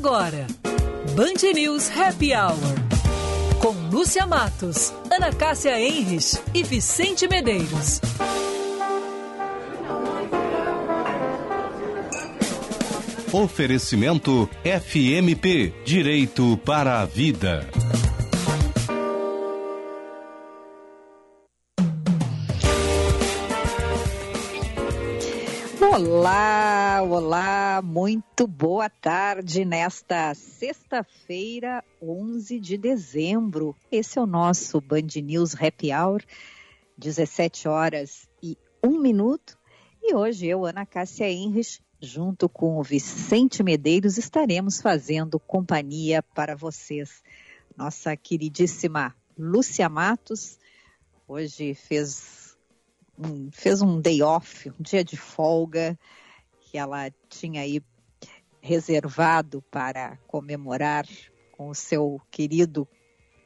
agora, Band News Happy Hour. Com Lúcia Matos, Ana Cássia Enres e Vicente Medeiros. Oferecimento FMP Direito para a Vida. Olá, olá, muito boa tarde nesta sexta-feira, 11 de dezembro. Esse é o nosso Band News Happy Hour, 17 horas e 1 minuto. E hoje eu, Ana Cássia Henrich, junto com o Vicente Medeiros, estaremos fazendo companhia para vocês. Nossa queridíssima Lúcia Matos, hoje fez fez um day off, um dia de folga, que ela tinha aí reservado para comemorar com o seu querido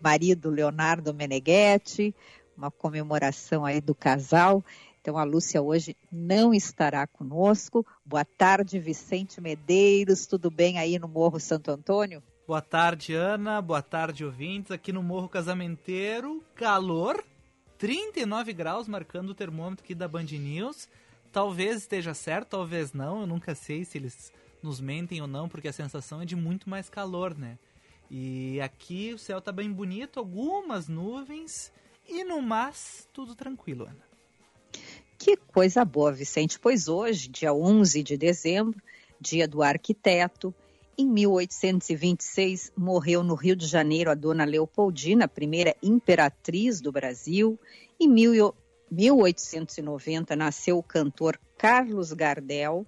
marido Leonardo Meneghetti, uma comemoração aí do casal. Então a Lúcia hoje não estará conosco. Boa tarde, Vicente Medeiros, tudo bem aí no Morro Santo Antônio? Boa tarde, Ana. Boa tarde, ouvintes. Aqui no Morro Casamenteiro, calor, 39 graus marcando o termômetro aqui da Band News. Talvez esteja certo, talvez não. Eu nunca sei se eles nos mentem ou não, porque a sensação é de muito mais calor, né? E aqui o céu tá bem bonito, algumas nuvens e no mais tudo tranquilo, Ana. Que coisa boa, Vicente. Pois hoje, dia 11 de dezembro, dia do arquiteto, em 1826, morreu no Rio de Janeiro a dona Leopoldina, primeira imperatriz do Brasil. Em 1890, nasceu o cantor Carlos Gardel.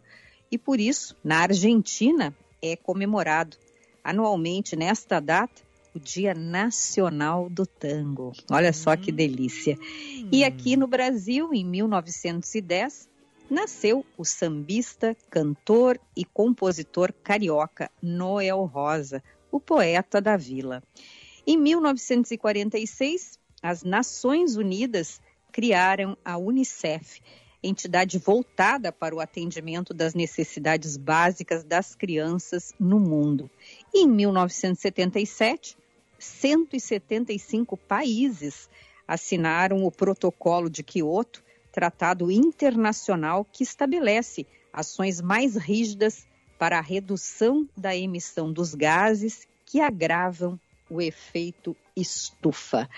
E por isso, na Argentina, é comemorado anualmente nesta data o Dia Nacional do Tango. Olha só que delícia. E aqui no Brasil, em 1910, nasceu o sambista, cantor e compositor carioca Noel Rosa, o poeta da vila. Em 1946, as Nações Unidas criaram a Unicef, entidade voltada para o atendimento das necessidades básicas das crianças no mundo. E em 1977, 175 países assinaram o Protocolo de Quioto, tratado internacional que estabelece ações mais rígidas para a redução da emissão dos gases que agravam o efeito estufa.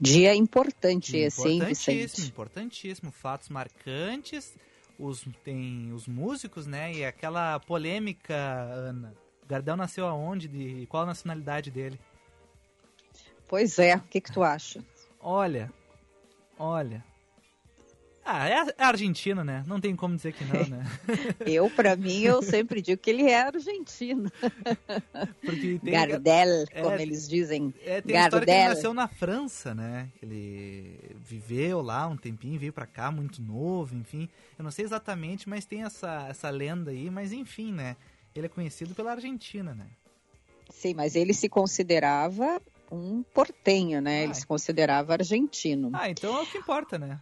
Dia importante esse, hein, Vicente? Importantíssimo, fatos marcantes. Os, tem os músicos, né? E aquela polêmica, Ana. Gardel nasceu aonde? De qual a nacionalidade dele? Pois é, o que, que tu acha? Olha, olha, ah, é, é argentino, né? Não tem como dizer que não, né? eu, para mim, eu sempre digo que ele é argentino. Porque tem, Gardel, é, como eles dizem. É, tem Gardel. história que ele nasceu na França, né? Ele viveu lá um tempinho, veio para cá muito novo, enfim. Eu não sei exatamente, mas tem essa, essa lenda aí, mas enfim, né? Ele é conhecido pela Argentina, né? Sim, mas ele se considerava um portenho, né? Ah, ele se considerava argentino. Ah, então é o que importa, né?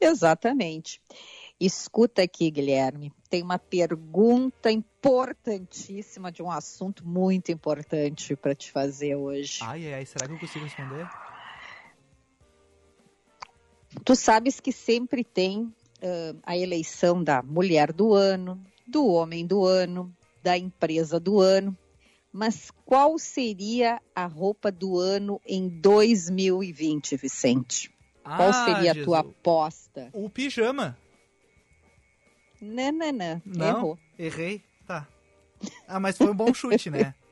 Exatamente. Escuta aqui, Guilherme. Tem uma pergunta importantíssima de um assunto muito importante para te fazer hoje. Ai, ai, será que eu consigo responder? Tu sabes que sempre tem uh, a eleição da mulher do ano, do homem do ano, da empresa do ano. Mas qual seria a roupa do ano em 2020, Vicente? Qual ah, seria Jesus. a tua aposta? O pijama. Não, não, não. Não, Errou. errei. Tá. Ah, mas foi um bom chute, né?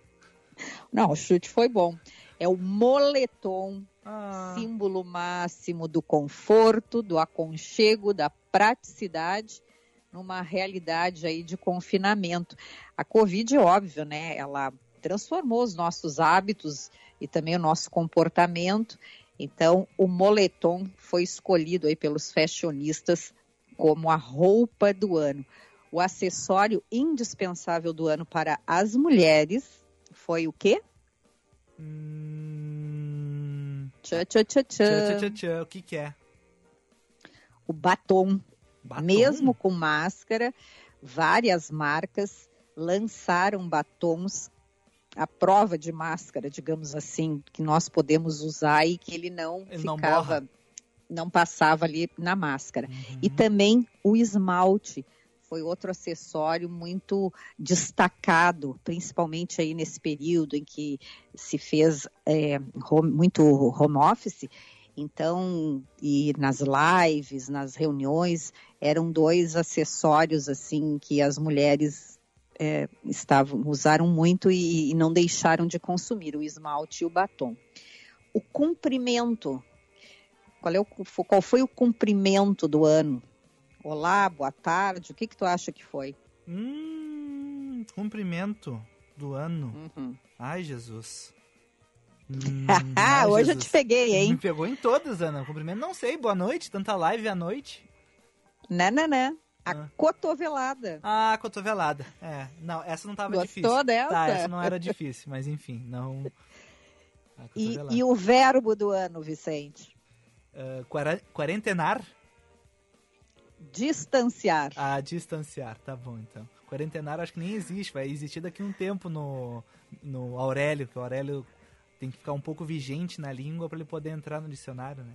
Não, o chute foi bom. É o moletom, ah. símbolo máximo do conforto, do aconchego, da praticidade numa realidade aí de confinamento. A Covid, óbvio, né? Ela transformou os nossos hábitos e também o nosso comportamento então, o moletom foi escolhido aí pelos fashionistas como a roupa do ano. O acessório indispensável do ano para as mulheres foi o quê? Hum... Tchã, tchã, tchã, tchã. Tchã, tchã, O que, que é? O batom. batom. Mesmo com máscara, várias marcas lançaram batons a prova de máscara, digamos assim, que nós podemos usar e que ele não Ele não ficava, borra. não, passava ali na máscara. Uhum. E também o esmalte foi outro acessório muito destacado, principalmente aí nesse período em que se fez é, home- muito home office. Então, e nas lives, nas reuniões, eram dois acessórios assim que as mulheres é, estavam usaram muito e, e não deixaram de consumir o esmalte e o batom. O comprimento, qual, é o, qual foi o comprimento do ano? Olá, boa tarde. O que que tu acha que foi? Hum, cumprimento do ano. Uhum. Ai, Jesus. Hum, Ah, ai, hoje eu te Jesus. peguei, Me hein? pegou em todas, Ana. Cumprimento, não sei. Boa noite. Tanta live à noite. Não, não, não. A Ah. cotovelada. Ah, cotovelada. É, não, essa não tava Gostou difícil. dessa? Tá, essa não era difícil, mas enfim, não. A E, e o verbo do ano, Vicente? Quara- quarentenar? Distanciar. Ah, distanciar, tá bom então. Quarentenar acho que nem existe, vai existir daqui um tempo no, no Aurélio, que o Aurélio tem que ficar um pouco vigente na língua para ele poder entrar no dicionário, né?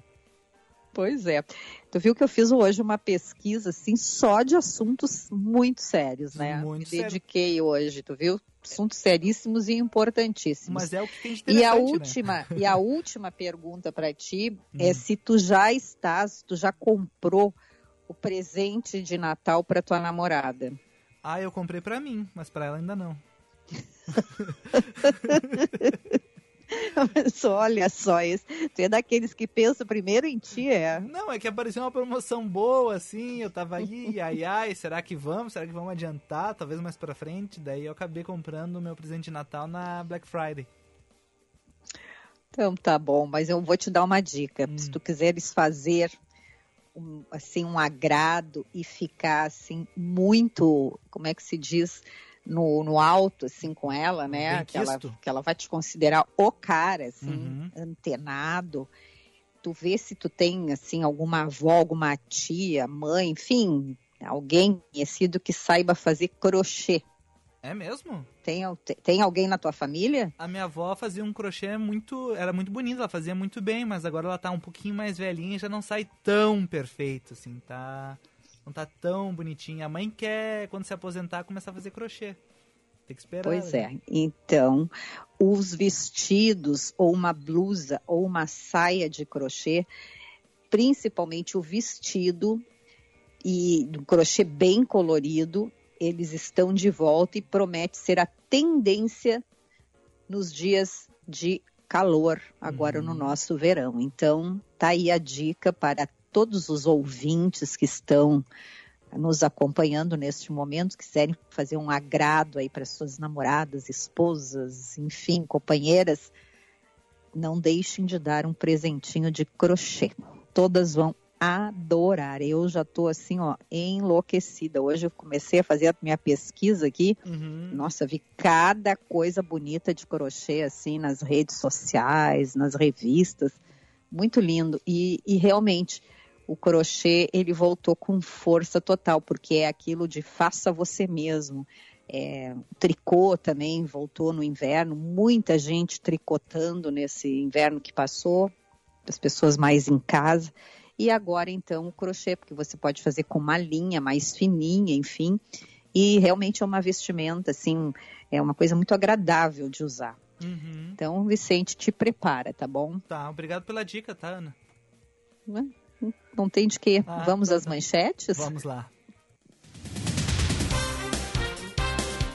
Pois é. Tu viu que eu fiz hoje uma pesquisa assim só de assuntos muito sérios, né? Muito Me sério. dediquei hoje, tu viu? Assuntos seríssimos e importantíssimos. Mas é o que tem de E a né? última, e a última pergunta para ti Hum. é se tu já estás, se tu já comprou o presente de Natal para tua namorada. Ah, eu comprei pra mim, mas pra ela ainda não. Mas olha só isso. Tu é daqueles que pensam primeiro em ti, é? Não, é que apareceu uma promoção boa, assim, eu tava aí, ai ai, será que vamos? Será que vamos adiantar? Talvez mais pra frente. Daí eu acabei comprando o meu presente de Natal na Black Friday. Então tá bom, mas eu vou te dar uma dica. Hum. Se tu quiseres fazer um, assim um agrado e ficar assim muito, como é que se diz, no, no alto assim com ela, né? Bem Que ela, que ela vai te considerar o cara, assim, Uhum. antenado. Tu vê se tu tem assim alguma avó, alguma tia, mãe, enfim, alguém conhecido que saiba fazer crochê. É mesmo? Tem, tem alguém na tua família? A minha avó fazia um crochê muito. Era muito bonito, ela fazia muito bem, mas agora ela tá um pouquinho mais velhinha e já não sai tão perfeito, assim, tá. Não tá tão bonitinha. A mãe quer, quando se aposentar, começar a fazer crochê. Tem que esperar. Pois né? é. Então, os vestidos ou uma blusa ou uma saia de crochê, principalmente o vestido e do crochê bem colorido, eles estão de volta e promete ser a tendência nos dias de calor agora Uhum. no nosso verão. Então, tá aí a dica para todos os ouvintes que estão nos acompanhando neste momento, quiserem fazer um agrado aí para suas namoradas, esposas, enfim, companheiras, não deixem de dar um presentinho de crochê. Todas vão adorar. Eu já estou assim, ó, enlouquecida. Hoje eu comecei a fazer a minha pesquisa aqui. Uhum. Nossa, vi cada coisa bonita de crochê assim nas redes sociais, nas revistas. Muito lindo. E, e realmente o crochê ele voltou com força total, porque é aquilo de faça você mesmo. É, o tricô também voltou no inverno, muita gente tricotando nesse inverno que passou, as pessoas mais em casa. E agora então o crochê, porque você pode fazer com uma linha mais fininha, enfim. E realmente é uma vestimenta, assim, é uma coisa muito agradável de usar. Uhum. Então, Vicente, te prepara, tá bom? Tá, obrigado pela dica, tá, Ana? Não tem de quê. Ah, Vamos tá, às tá. manchetes? Vamos lá.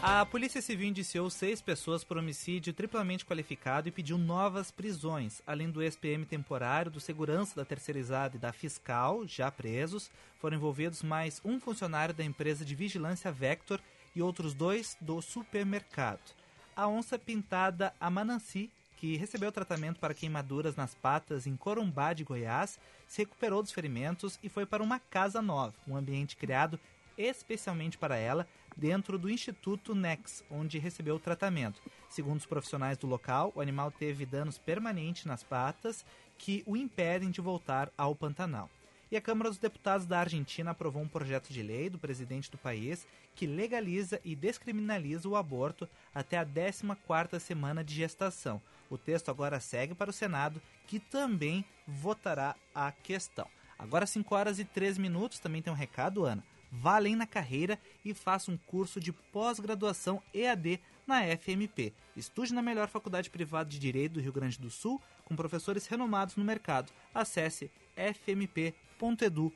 A Polícia Civil indiciou seis pessoas por homicídio triplamente qualificado e pediu novas prisões. Além do ex-PM temporário, do segurança da terceirizada e da fiscal, já presos, foram envolvidos mais um funcionário da empresa de vigilância Vector e outros dois do supermercado. A onça pintada Amananci, que recebeu tratamento para queimaduras nas patas em Corumbá de Goiás, se recuperou dos ferimentos e foi para uma casa nova, um ambiente criado especialmente para ela, dentro do Instituto Nex, onde recebeu o tratamento. Segundo os profissionais do local, o animal teve danos permanentes nas patas que o impedem de voltar ao Pantanal. E a Câmara dos Deputados da Argentina aprovou um projeto de lei do presidente do país que legaliza e descriminaliza o aborto até a 14ª semana de gestação. O texto agora segue para o Senado, que também votará a questão. Agora 5 horas e 3 minutos, também tem um recado, Ana. Vá além na carreira e faça um curso de pós-graduação EAD na FMP. Estude na melhor faculdade privada de Direito do Rio Grande do Sul, com professores renomados no mercado. Acesse fmp.edu.br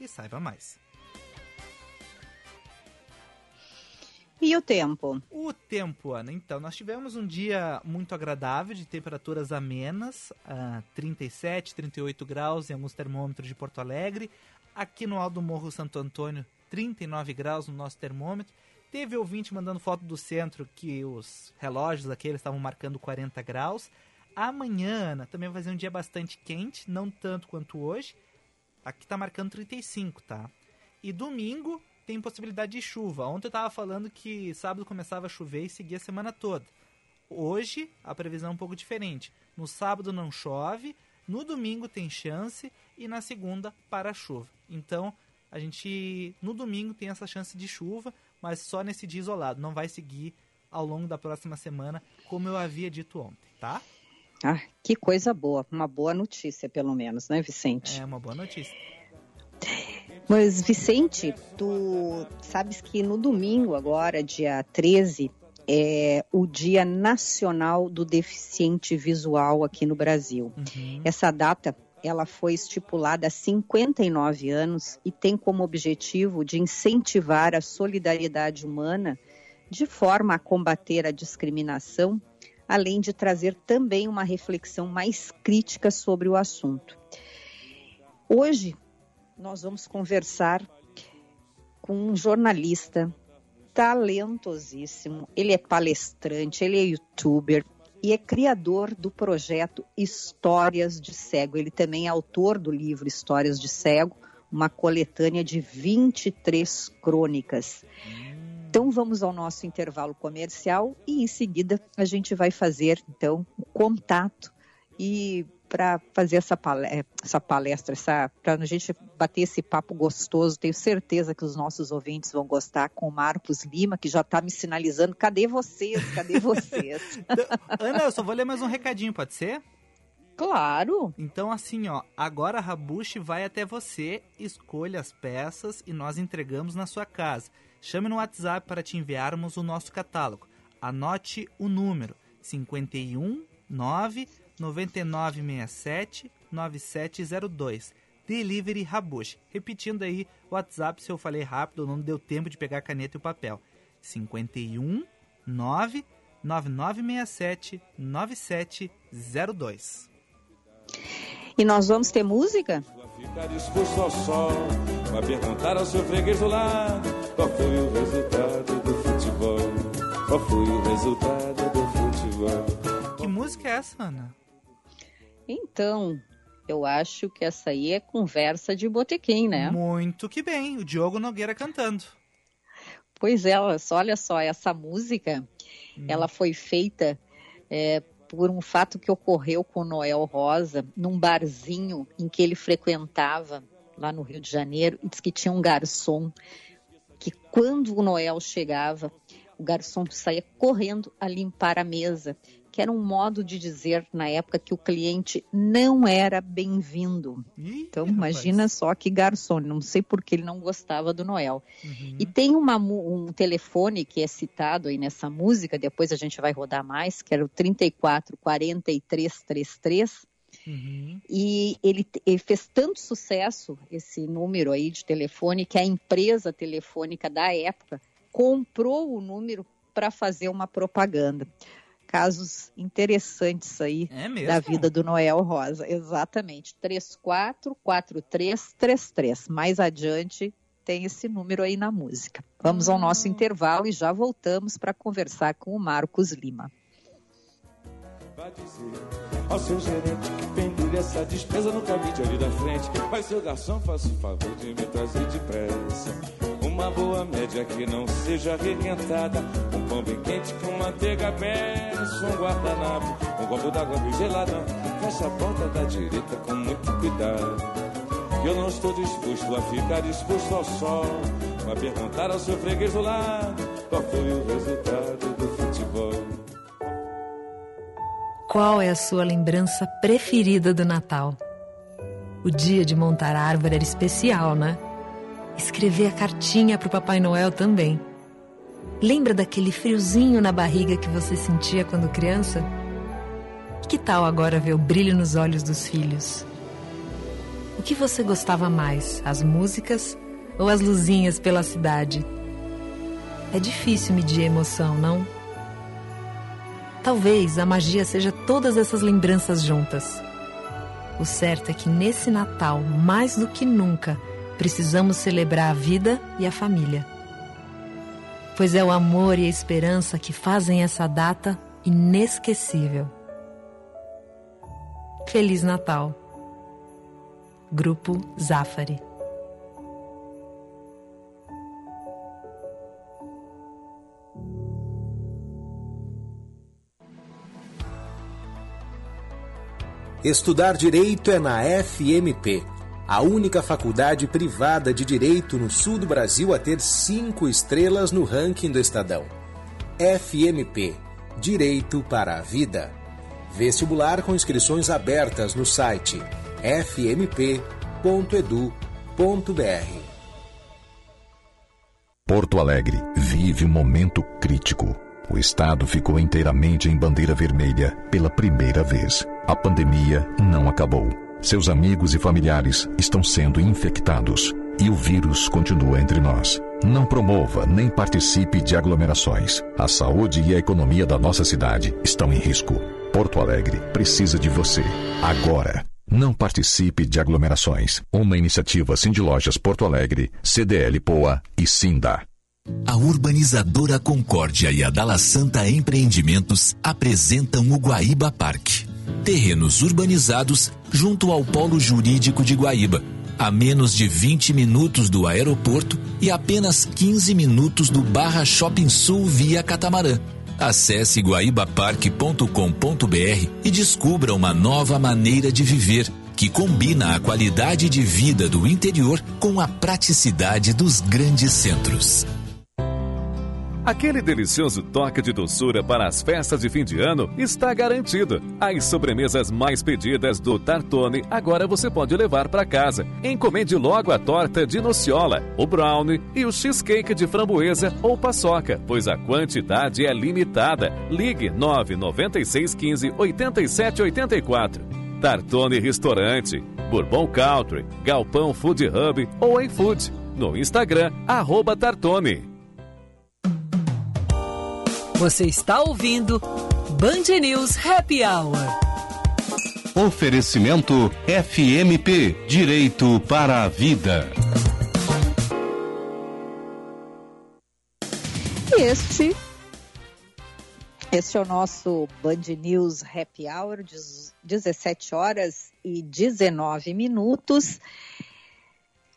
e saiba mais. E o tempo? O tempo, Ana. Então, nós tivemos um dia muito agradável, de temperaturas amenas, uh, 37, 38 graus em alguns termômetros de Porto Alegre. Aqui no Alto Morro Santo Antônio, 39 graus no nosso termômetro. Teve ouvinte mandando foto do centro que os relógios aqui estavam marcando 40 graus. Amanhã, Ana, também vai ser um dia bastante quente, não tanto quanto hoje. Aqui está marcando 35, tá? E domingo tem possibilidade de chuva. Ontem eu estava falando que sábado começava a chover e seguia a semana toda. Hoje a previsão é um pouco diferente. No sábado não chove, no domingo tem chance e na segunda para a chuva. Então a gente no domingo tem essa chance de chuva, mas só nesse dia isolado. Não vai seguir ao longo da próxima semana, como eu havia dito ontem, tá? Ah, que coisa boa. Uma boa notícia, pelo menos, né, Vicente? É uma boa notícia. Mas, Vicente, tu sabes que no domingo, agora, dia 13, é o Dia Nacional do Deficiente Visual aqui no Brasil. Uhum. Essa data ela foi estipulada há 59 anos e tem como objetivo de incentivar a solidariedade humana de forma a combater a discriminação, além de trazer também uma reflexão mais crítica sobre o assunto. Hoje, nós vamos conversar com um jornalista talentosíssimo. Ele é palestrante, ele é youtuber e é criador do projeto Histórias de Cego. Ele também é autor do livro Histórias de Cego, uma coletânea de 23 crônicas. Então vamos ao nosso intervalo comercial e em seguida a gente vai fazer então o contato e para fazer essa palestra, essa palestra essa, para a gente bater esse papo gostoso. Tenho certeza que os nossos ouvintes vão gostar com o Marcos Lima, que já está me sinalizando. Cadê vocês? Cadê vocês? Ana, eu só vou ler mais um recadinho, pode ser? Claro! Então, assim, ó, agora a Rabushi vai até você, escolha as peças e nós entregamos na sua casa. Chame no WhatsApp para te enviarmos o nosso catálogo. Anote o número 51 9 9967 9702. Delivery Rabush. Repetindo aí o WhatsApp, se eu falei rápido, não deu tempo de pegar a caneta e o papel. 51 9 9967 9702. E nós vamos ter música? Ficar disposto ao sol, para perguntar ao seu freguês do lado qual foi o resultado do futebol. Qual foi o resultado do futebol? Que música é essa, Ana? Então, eu acho que essa aí é conversa de botequim, né? Muito que bem, o Diogo Nogueira cantando. Pois é, olha só, essa música, hum. ela foi feita é, por um fato que ocorreu com o Noel Rosa, num barzinho em que ele frequentava, lá no Rio de Janeiro, e diz que tinha um garçom que quando o Noel chegava, o garçom saía correndo a limpar a mesa que era um modo de dizer na época que o cliente não era bem-vindo. Então, imagina rapaz. só que garçom, não sei por que ele não gostava do Noel. Uhum. E tem uma, um telefone que é citado aí nessa música, depois a gente vai rodar mais, que era o 34 43 33. Uhum. E ele, ele, fez tanto sucesso, esse número aí de telefone, que a empresa telefônica da época comprou o número para fazer uma propaganda casos interessantes aí é da vida do Noel Rosa. Exatamente. 344333. Mais adiante tem esse número aí na música. Vamos ao nosso ah. intervalo e já voltamos para conversar com o Marcos Lima. Vai dizer ao seu gerente que pendure essa despesa no cabide ali da frente. Vai, seu garçom, faça o favor de me trazer depressa uma boa média que não seja requentada. Um pão bem quente com manteiga benção, um guardanapo, um copo d'água bem gelada. Fecha a porta da direita com muito cuidado. Eu não estou disposto a ficar disposto ao sol. Vai perguntar ao seu freguês do lado qual foi o resultado do futebol. Qual é a sua lembrança preferida do Natal? O dia de montar a árvore era especial, né? Escrever a cartinha para o Papai Noel também. Lembra daquele friozinho na barriga que você sentia quando criança? Que tal agora ver o brilho nos olhos dos filhos? O que você gostava mais, as músicas ou as luzinhas pela cidade? É difícil medir a emoção, não? Talvez a magia seja todas essas lembranças juntas. O certo é que nesse Natal, mais do que nunca, precisamos celebrar a vida e a família. Pois é o amor e a esperança que fazem essa data inesquecível. Feliz Natal! Grupo Zafari Estudar direito é na FMP, a única faculdade privada de direito no sul do Brasil a ter cinco estrelas no ranking do Estadão. FMP Direito para a Vida. Vestibular com inscrições abertas no site fmp.edu.br. Porto Alegre vive um momento crítico. O estado ficou inteiramente em bandeira vermelha pela primeira vez. A pandemia não acabou. Seus amigos e familiares estão sendo infectados e o vírus continua entre nós. Não promova nem participe de aglomerações. A saúde e a economia da nossa cidade estão em risco. Porto Alegre precisa de você. Agora. Não participe de aglomerações. Uma iniciativa Cindy Lojas Porto Alegre, CDL Poa e Sinda. A urbanizadora Concórdia e a Dala Santa Empreendimentos apresentam o Guaíba Parque terrenos urbanizados junto ao Polo Jurídico de Guaíba, a menos de 20 minutos do aeroporto e apenas 15 minutos do Barra Shopping Sul via catamarã. Acesse guaibaparque.com.br e descubra uma nova maneira de viver que combina a qualidade de vida do interior com a praticidade dos grandes centros. Aquele delicioso toque de doçura para as festas de fim de ano está garantido. As sobremesas mais pedidas do Tartone agora você pode levar para casa. Encomende logo a torta de nociola, o brownie e o cheesecake de framboesa ou paçoca, pois a quantidade é limitada. Ligue 996 15 87 84. Tartone Restaurante, Bourbon Country, Galpão Food Hub ou em Food. No Instagram, arroba Tartone. Você está ouvindo Band News Happy Hour. Oferecimento FMP Direito para a Vida. Este, este é o nosso Band News Happy Hour, 17 horas e 19 minutos.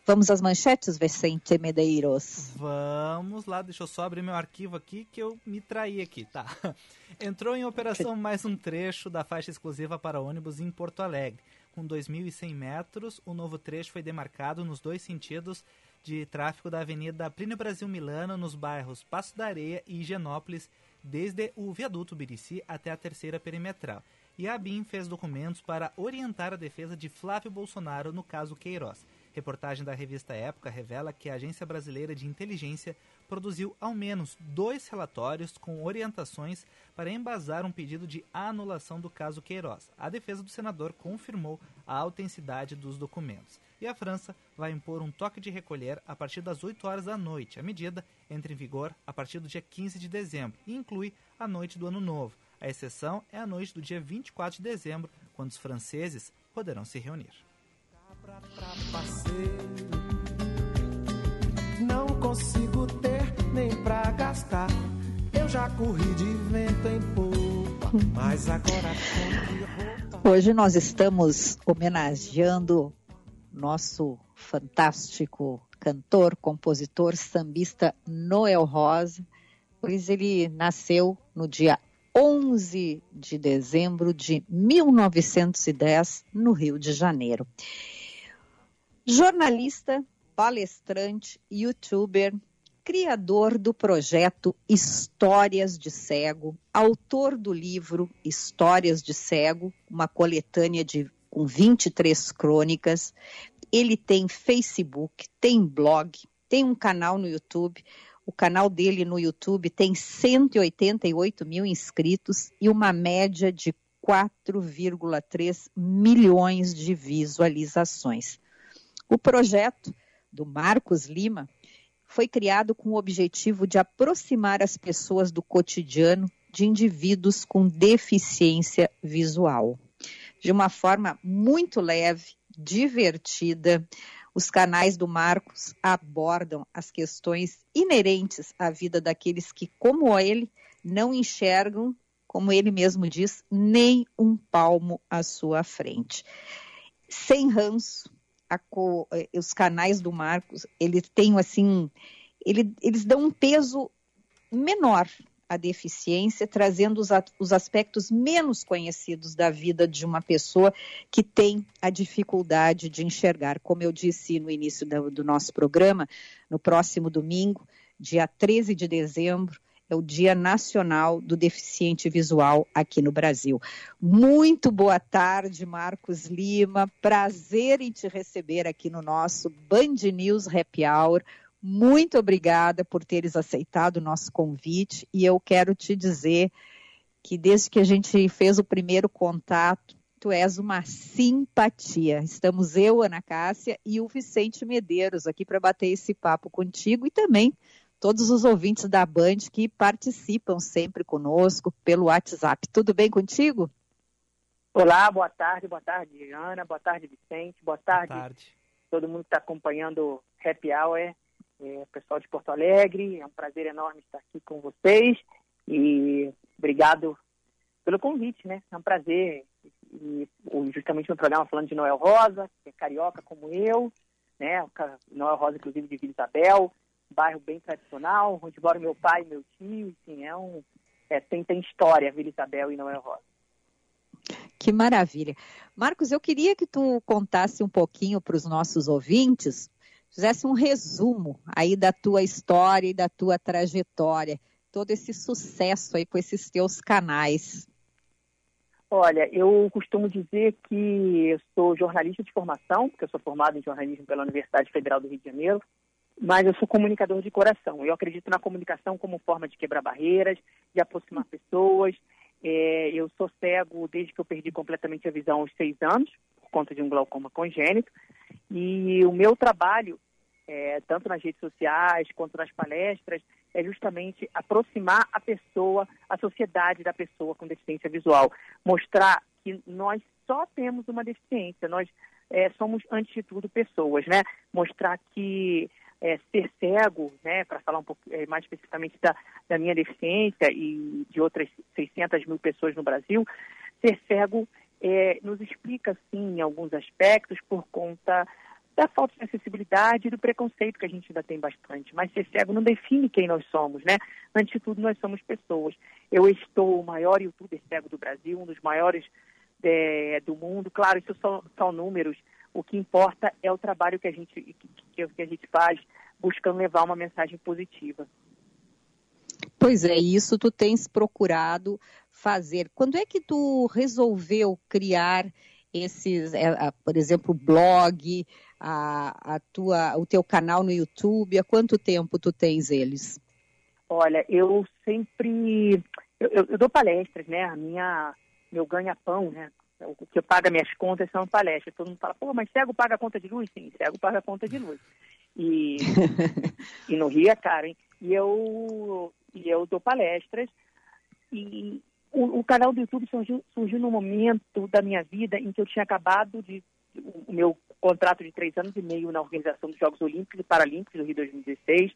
Vamos às manchetes, Vicente Medeiros. Vamos lá, deixa eu só abrir meu arquivo aqui que eu me traí aqui, tá? Entrou em operação mais um trecho da faixa exclusiva para ônibus em Porto Alegre. Com 2.100 metros, o novo trecho foi demarcado nos dois sentidos de tráfego da Avenida Plínio Brasil Milano, nos bairros Passo da Areia e Higienópolis, desde o viaduto Birici até a terceira perimetral. E a ABIN fez documentos para orientar a defesa de Flávio Bolsonaro no caso Queiroz. Reportagem da revista Época revela que a Agência Brasileira de Inteligência produziu ao menos dois relatórios com orientações para embasar um pedido de anulação do caso Queiroz. A defesa do senador confirmou a autenticidade dos documentos. E a França vai impor um toque de recolher a partir das 8 horas da noite. A medida entra em vigor a partir do dia 15 de dezembro e inclui a noite do Ano Novo. A exceção é a noite do dia 24 de dezembro, quando os franceses poderão se reunir. Não consigo ter nem pra gastar. Eu já corri de vento em popa, mas agora Hoje nós estamos homenageando nosso fantástico cantor, compositor, sambista Noel Rosa, pois ele nasceu no dia 11 de dezembro de 1910, no Rio de Janeiro. Jornalista, palestrante, youtuber, criador do projeto Histórias de Cego, autor do livro Histórias de Cego, uma coletânea de com 23 crônicas. Ele tem Facebook, tem blog, tem um canal no YouTube. O canal dele no YouTube tem 188 mil inscritos e uma média de 4,3 milhões de visualizações. O projeto do Marcos Lima foi criado com o objetivo de aproximar as pessoas do cotidiano de indivíduos com deficiência visual. De uma forma muito leve, divertida, os canais do Marcos abordam as questões inerentes à vida daqueles que, como ele, não enxergam, como ele mesmo diz, nem um palmo à sua frente. Sem ranço, co, eh, os canais do Marcos, eles têm assim, ele, eles dão um peso menor à deficiência, trazendo os, os aspectos menos conhecidos da vida de uma pessoa que tem a dificuldade de enxergar. Como eu disse no início do, do nosso programa, no próximo domingo, dia 13 de dezembro, é o Dia Nacional do Deficiente Visual aqui no Brasil. Muito boa tarde, Marcos Lima. Prazer em te receber aqui no nosso Band News Happy Hour. Muito obrigada por teres aceitado o nosso convite e eu quero te dizer que desde que a gente fez o primeiro contato, tu és uma simpatia. Estamos eu, Ana Cássia, e o Vicente Medeiros aqui para bater esse papo contigo e também todos os ouvintes da Band que participam sempre conosco pelo WhatsApp. Tudo bem contigo? Olá, boa tarde, boa tarde, Ana, boa tarde, Vicente, boa tarde, boa tarde. todo mundo que está acompanhando o Happy Hour, é, pessoal de Porto Alegre, é um prazer enorme estar aqui com vocês e obrigado pelo convite, né? É um prazer e justamente no programa falando de Noel Rosa, que é carioca como eu, né? Noel Rosa, inclusive, de Vila Isabel, bairro bem tradicional, onde mora meu pai e meu tio, enfim, é um, é, tem, tem história, Vila Isabel e não é Rosa. Que maravilha. Marcos, eu queria que tu contasse um pouquinho para os nossos ouvintes, fizesse um resumo aí da tua história e da tua trajetória, todo esse sucesso aí com esses teus canais. Olha, eu costumo dizer que eu sou jornalista de formação, porque eu sou formado em jornalismo pela Universidade Federal do Rio de Janeiro, mas eu sou comunicador de coração. Eu acredito na comunicação como forma de quebrar barreiras, de aproximar pessoas. É, eu sou cego desde que eu perdi completamente a visão aos seis anos, por conta de um glaucoma congênito. E o meu trabalho, é, tanto nas redes sociais quanto nas palestras, é justamente aproximar a pessoa, a sociedade da pessoa com deficiência visual. Mostrar que nós só temos uma deficiência, nós é, somos, antes de tudo, pessoas, né? Mostrar que é, ser cego, né, para falar um pouco é, mais especificamente da, da minha deficiência e de outras 600 mil pessoas no Brasil, ser cego é, nos explica, sim, em alguns aspectos, por conta da falta de acessibilidade e do preconceito que a gente ainda tem bastante. Mas ser cego não define quem nós somos, né? Antes de tudo, nós somos pessoas. Eu estou o maior youtuber cego do Brasil, um dos maiores é, do mundo. Claro, isso são, são números, o que importa é o trabalho que a gente, que, a gente faz buscando levar uma mensagem positiva. Pois é, isso tu tens procurado fazer. Quando é que tu resolveu criar esses, é, por exemplo, o blog, a, a tua, o teu canal no YouTube? Há quanto tempo tu tens eles? Olha, eu sempre eu, eu dou palestras, né? A minha meu ganha-pão, né? O que paga minhas contas são palestras. Todo mundo fala, pô, mas cego paga a conta de luz? Sim, cego paga a conta de luz. E, e no Rio é caro, hein? E eu, e eu dou palestras e o, o canal do YouTube surgiu, surgiu no momento da minha vida em que eu tinha acabado de o meu contrato de três anos e meio na organização dos Jogos Olímpicos e Paralímpicos do Rio 2016.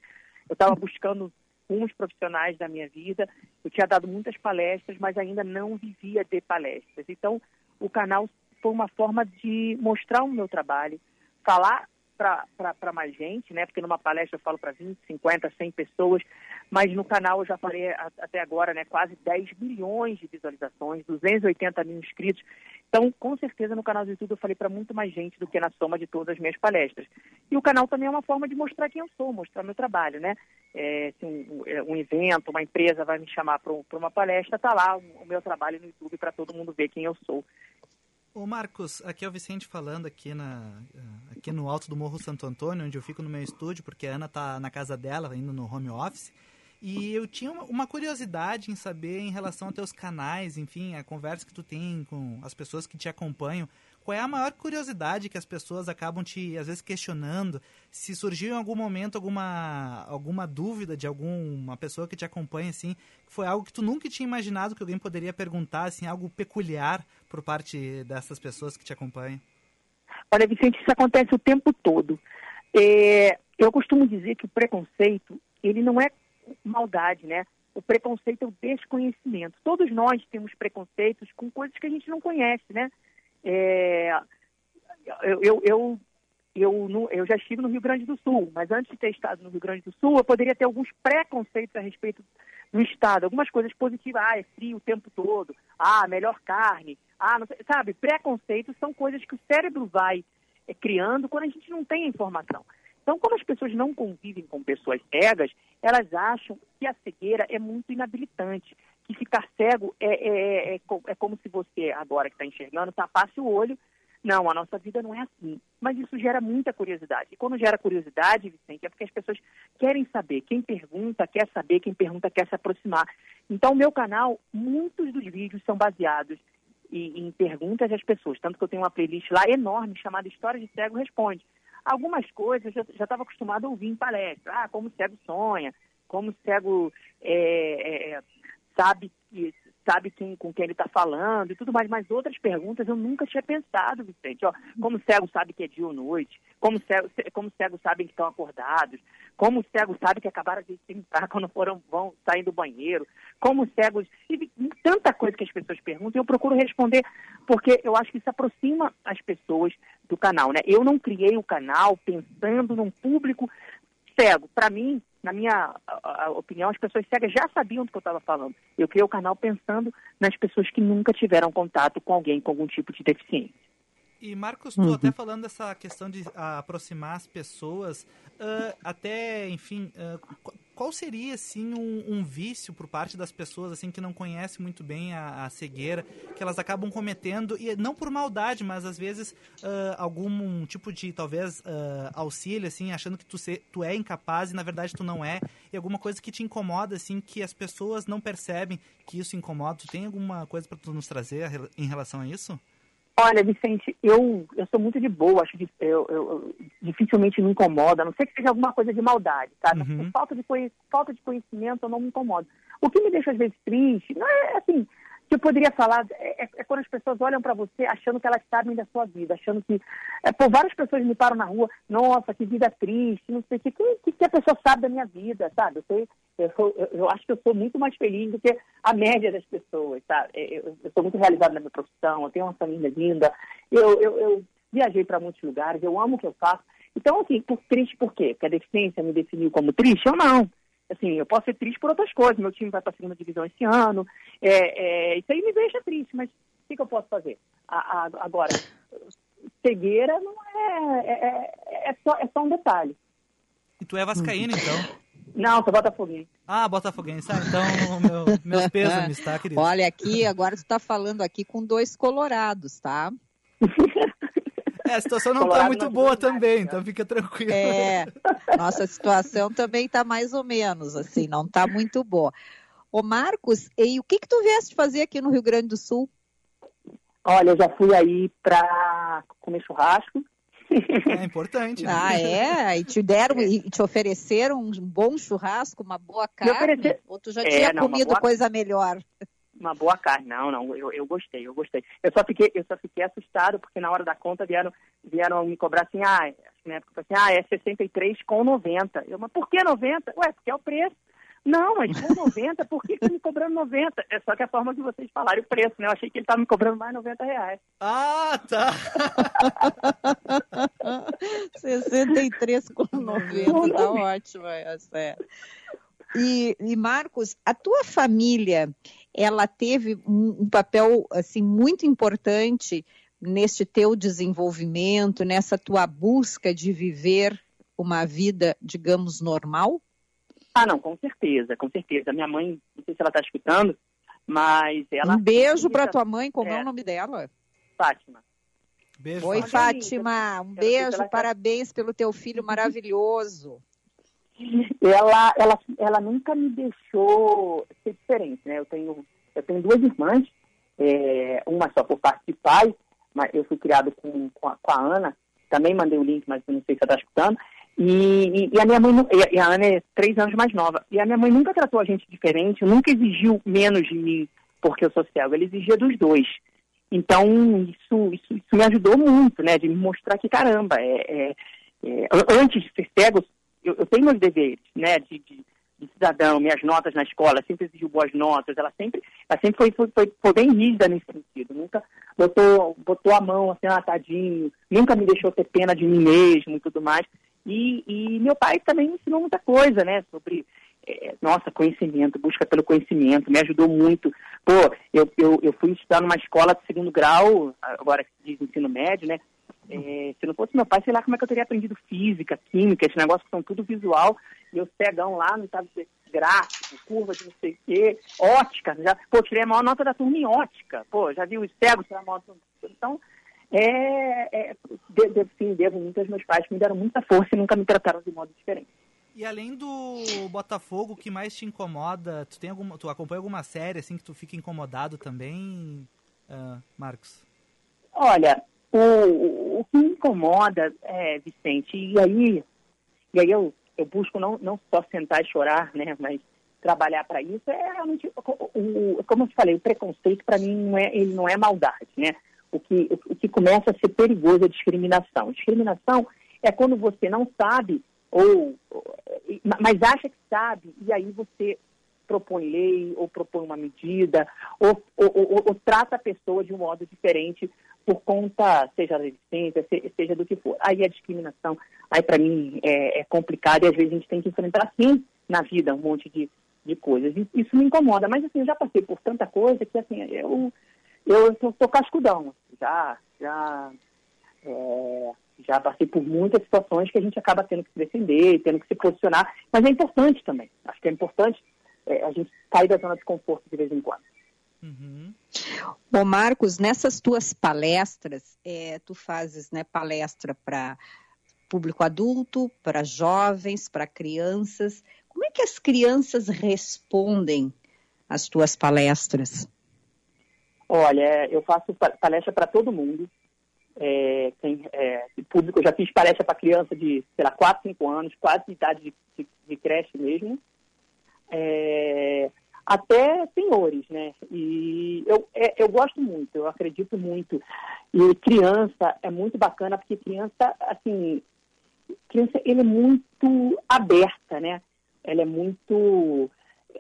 Eu estava buscando rumos profissionais da minha vida. Eu tinha dado muitas palestras, mas ainda não vivia de palestras. Então, o canal foi uma forma de mostrar o meu trabalho, falar para mais gente, né? Porque numa palestra eu falo para 20, 50, 100 pessoas, mas no canal eu já falei até agora, né? Quase 10 milhões de visualizações, 280 mil inscritos. Então, com certeza, no canal do YouTube eu falei para muito mais gente do que na soma de todas as minhas palestras. E o canal também é uma forma de mostrar quem eu sou, mostrar meu trabalho, né? É, se um, um, evento, uma empresa vai me chamar para uma palestra, tá lá o, meu trabalho no YouTube para todo mundo ver quem eu sou. Ô Marcos, aqui é o Vicente falando aqui, na, aqui no alto do Morro Santo Antônio, onde eu fico no meu estúdio, porque a Ana tá na casa dela, indo no home office. E eu tinha uma curiosidade em saber em relação aos teus canais, enfim, a conversa que tu tem com as pessoas que te acompanham. Qual é a maior curiosidade que as pessoas acabam te, às vezes, questionando? Se surgiu em algum momento alguma, alguma dúvida de alguma pessoa que te acompanha, assim, foi algo que tu nunca tinha imaginado que alguém poderia perguntar, assim, algo peculiar por parte dessas pessoas que te acompanham? Olha, Vicente, isso acontece o tempo todo. É, eu costumo dizer que o preconceito, ele não é maldade, né? O preconceito é o desconhecimento. Todos nós temos preconceitos com coisas que a gente não conhece, né? É, eu, eu, eu, eu, eu, já estive no Rio Grande do Sul, mas antes de ter estado no Rio Grande do Sul, eu poderia ter alguns preconceitos a respeito do estado, algumas coisas positivas. Ah, é frio o tempo todo. Ah, melhor carne. Ah, sei, sabe? Preconceitos são coisas que o cérebro vai é, criando quando a gente não tem a informação. Então, como as pessoas não convivem com pessoas cegas, elas acham que a cegueira é muito inabilitante, que ficar cego é, é, é, é como se você, agora que está enxergando, tapasse o olho. Não, a nossa vida não é assim. Mas isso gera muita curiosidade. E quando gera curiosidade, Vicente, é porque as pessoas querem saber. Quem pergunta quer saber, quem pergunta quer se aproximar. Então, o meu canal, muitos dos vídeos são baseados em, em perguntas das pessoas. Tanto que eu tenho uma playlist lá enorme chamada História de Cego Responde Algumas coisas eu já estava acostumado a ouvir em palestra. Ah, como o cego sonha, como o cego é, é, sabe que sabe quem, com quem ele está falando e tudo mais, mas outras perguntas eu nunca tinha pensado, Vicente. Ó, como cego sabe que é dia ou noite, como cego, como cego sabem que estão acordados, como cego sabe que acabaram de sentar quando foram vão sair do banheiro, como os cegos. E tanta coisa que as pessoas perguntam, eu procuro responder, porque eu acho que isso aproxima as pessoas do canal, né? Eu não criei o canal pensando num público cego. Para mim, na minha a, a opinião, as pessoas cegas já sabiam do que eu estava falando. Eu criei o canal pensando nas pessoas que nunca tiveram contato com alguém com algum tipo de deficiência. E Marcos, tu uhum. até falando dessa questão de aproximar as pessoas, uh, até, enfim, uh, qual seria, assim, um, um, vício por parte das pessoas, assim, que não conhecem muito bem a, a, cegueira, que elas acabam cometendo, e não por maldade, mas às vezes uh, algum tipo de, talvez, auxílio, assim, achando que tu, se, tu é incapaz e na verdade tu não é, e alguma coisa que te incomoda, assim, que as pessoas não percebem que isso incomoda. Tu tem alguma coisa para nos trazer em relação a isso? Olha, Vicente, eu, eu sou muito de boa, acho que eu, eu, dificilmente me incomoda, a não sei que seja alguma coisa de maldade, sabe? Uhum. Por falta de, falta de conhecimento, eu não me incomodo. O que me deixa às vezes triste, não é assim, que eu poderia falar é, é, é quando as pessoas olham para você achando que elas sabem da sua vida, achando que. É, por várias pessoas me param na rua, nossa, que vida triste, não sei o que, que, que a pessoa sabe da minha vida, sabe? Eu, sei, eu, sou, eu, acho que eu sou muito mais feliz do que a média das pessoas? É, eu, eu sou muito realizada na minha profissão, eu tenho uma família linda, eu, eu, viajei para muitos lugares, eu amo o que eu faço. Então, assim, por, triste por quê? Porque a deficiência me definiu como triste? Eu não assim, eu posso ser triste por outras coisas. Meu time vai para a segunda divisão esse ano. É, é, isso aí me deixa triste, mas o que, que eu posso fazer? A, a, agora, cegueira não é, é, é, é, só, é só um detalhe. E tu é vascaíno, então? Não, sou botafoguense. Ah, botafoguense. Ah, então, meu, meus pêsames, tá, querido? Olha, aqui, agora tu tá falando aqui com dois colorados, tá? É, a situação não está muito boa também, então fica tranquilo. É, nossa situação também está mais ou menos, assim, não está muito boa. Ô Marcos, e o que que tu vieste fazer aqui no Rio Grande do Sul? Olha, eu já fui aí para comer churrasco. É importante. Né? Ah, é? E te deram, e te ofereceram um bom churrasco, uma boa carne? Oferecer... Ou tu já é, tinha não, comido boa... coisa melhor? uma boa carne. Não, não, eu, eu gostei, eu gostei. Eu só fiquei, eu só fiquei assustado porque na hora da conta vieram, vieram me cobrar assim, ah, na época assim, ah, é 63 com 90. Eu, mas por que 90? Ué, porque é o preço. Não, mas com 90, por que, que me cobrando 90? É só que a forma que vocês falaram o preço, né? Eu achei que ele estava me cobrando mais 90 reais. Ah, tá! 63 com 90, tá ótimo, é sério. E, e, Marcos, a tua família, ela teve um, um papel assim muito importante neste teu desenvolvimento, nessa tua busca de viver uma vida, digamos, normal? Ah, não, com certeza, com certeza. Minha mãe, não sei se ela está escutando, mas ela. Um beijo para tua mãe, como é, é o nome dela? Fátima. Beijo, Oi, Fátima. Um beijo, tá parabéns pelo teu filho maravilhoso. Ela, ela, ela nunca me deixou ser diferente, né? Eu tenho, eu tenho duas irmãs, é, uma só por parte de pai, mas eu fui criado com, com a, com, a, Ana, também mandei o link, mas não sei se você está escutando. E, e, a minha mãe, e a Ana é três anos mais nova, e a minha mãe nunca tratou a gente diferente, nunca exigiu menos de mim porque eu sou cego, ela exigia dos dois. Então, isso, isso, isso, me ajudou muito, né? De me mostrar que, caramba, é, é, é antes de ser cego, eu, eu, tenho meus deveres, né? De, de, de, cidadão, minhas notas na escola, sempre exigiu boas notas, ela sempre, ela sempre foi, foi, foi, foi, bem rígida nesse sentido, nunca botou, botou a mão assim, ah, tadinho, nunca me deixou ter pena de mim mesmo e tudo mais. E, e meu pai também me ensinou muita coisa, né? Sobre é, nossa, conhecimento, busca pelo conhecimento, me ajudou muito. Pô, eu, eu, eu fui estudar numa escola de segundo grau, agora de ensino médio, né? É, se não fosse meu pai, sei lá como é que eu teria aprendido física, química, esse negócio que são tudo visual, e eu cegão lá, não sabe gráfico, curva de não sei o quê, ótica, já, pô, tirei a maior nota da turma em ótica, pô, já vi os cegos tirar a maior Então, é, é, devo, sim, devo muito aos meus pais que me deram muita força e nunca me trataram de modo diferente. E além do Botafogo, o que mais te incomoda? Tu tem alguma, tu acompanha alguma série assim que tu fica incomodado também, uh, Marcos? Olha, o, o que me incomoda, é, Vicente, e aí, e aí eu, eu busco não, não só sentar e chorar, né, mas trabalhar para isso é realmente, o, o, como eu te falei, o preconceito para mim não é, ele não é maldade, né? O que, o, que começa a ser perigoso é discriminação. Discriminação é quando você não sabe ou, mas acha que sabe, e aí você propõe lei, ou propõe uma medida, ou, ou, ou, ou trata a pessoa de um modo diferente por conta, seja da resistência, seja do que for. Aí a discriminação, aí para mim é, é, complicado e às vezes a gente tem que enfrentar sim na vida um monte de, de coisas. Isso me incomoda, mas assim, eu já passei por tanta coisa que assim, eu, eu sou cascudão, já, já é, já passei por muitas situações que a gente acaba tendo que se defender, tendo que se posicionar, mas é importante também. Acho que é importante é, a gente sair da zona de conforto de vez em quando. Uhum. Bom, Marcos, nessas tuas palestras, é, tu fazes né, palestra para público adulto, para jovens, para crianças. Como é que as crianças respondem às tuas palestras? Olha, eu faço palestra para todo mundo, é, tem, é, público, eu já fiz palestra para criança de, sei lá, 4, 5 anos, quase de idade de, de, de creche mesmo, é, até senhores, né? E eu, é, eu gosto muito, eu acredito muito. E criança é muito bacana, porque criança, assim, criança, ele é muito aberta, né? Ela é muito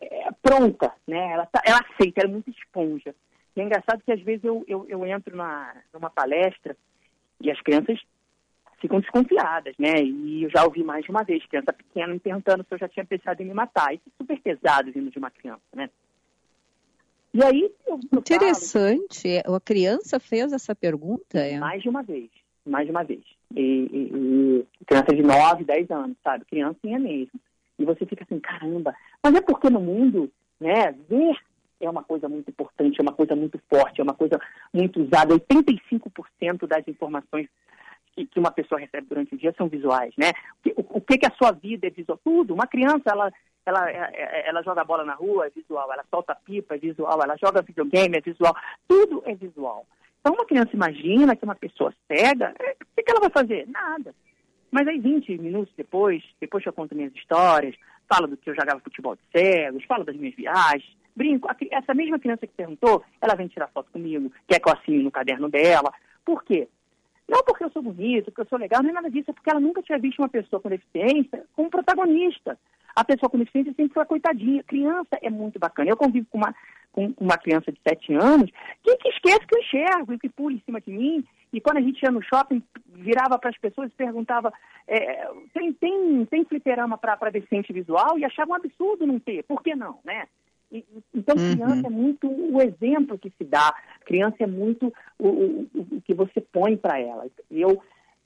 é, pronta, né? Ela, tá, ela aceita, ela é muito esponja. E é engraçado que às vezes eu, eu, eu entro na, numa palestra e as crianças ficam desconfiadas, né? E eu já ouvi mais de uma vez, criança pequena me perguntando se eu já tinha pensado em me matar. Isso é super pesado vindo de uma criança, né? E aí... Eu, eu Interessante. Falo, a criança fez essa pergunta? É? Mais de uma vez. Mais de uma vez. E, e, e criança de 9, 10 anos, sabe? Criancinha mesmo. E você fica assim, caramba. Mas é porque no mundo, né, ver é uma coisa muito importante, é uma coisa muito forte, é uma coisa muito usada. 85% das informações que, que, uma pessoa recebe durante o dia são visuais, né? O, o, que, que a sua vida é visual? Tudo. Uma criança, ela, ela, ela, ela joga bola na rua, é visual. Ela solta pipa, é visual. Ela joga videogame, é visual. Tudo é visual. Então, uma criança imagina que uma pessoa cega, é, o que, que ela vai fazer? Nada. Mas aí, 20 minutos depois, depois que eu conto minhas histórias, falo do que eu jogava futebol de cegos, falo das minhas viagens, Brinco, essa mesma criança que perguntou, ela vem tirar foto comigo, quer que eu assine no caderno dela. Por quê? Não porque eu sou bonito, porque eu sou legal, nem nada disso, é porque ela nunca tinha visto uma pessoa com deficiência como protagonista. A pessoa com deficiência sempre foi a coitadinha. Criança é muito bacana. Eu convivo com uma, com uma criança de 7 anos que, que esquece que eu enxergo e que pula em cima de mim. E quando a gente ia no shopping virava para as pessoas e perguntava: é, tem, tem, tem fliperama para deficiente visual? E achava um absurdo não ter. Por que não, né? Então, Uhum. criança é muito o exemplo que se dá, criança é muito o, o, o que você põe para ela. E eu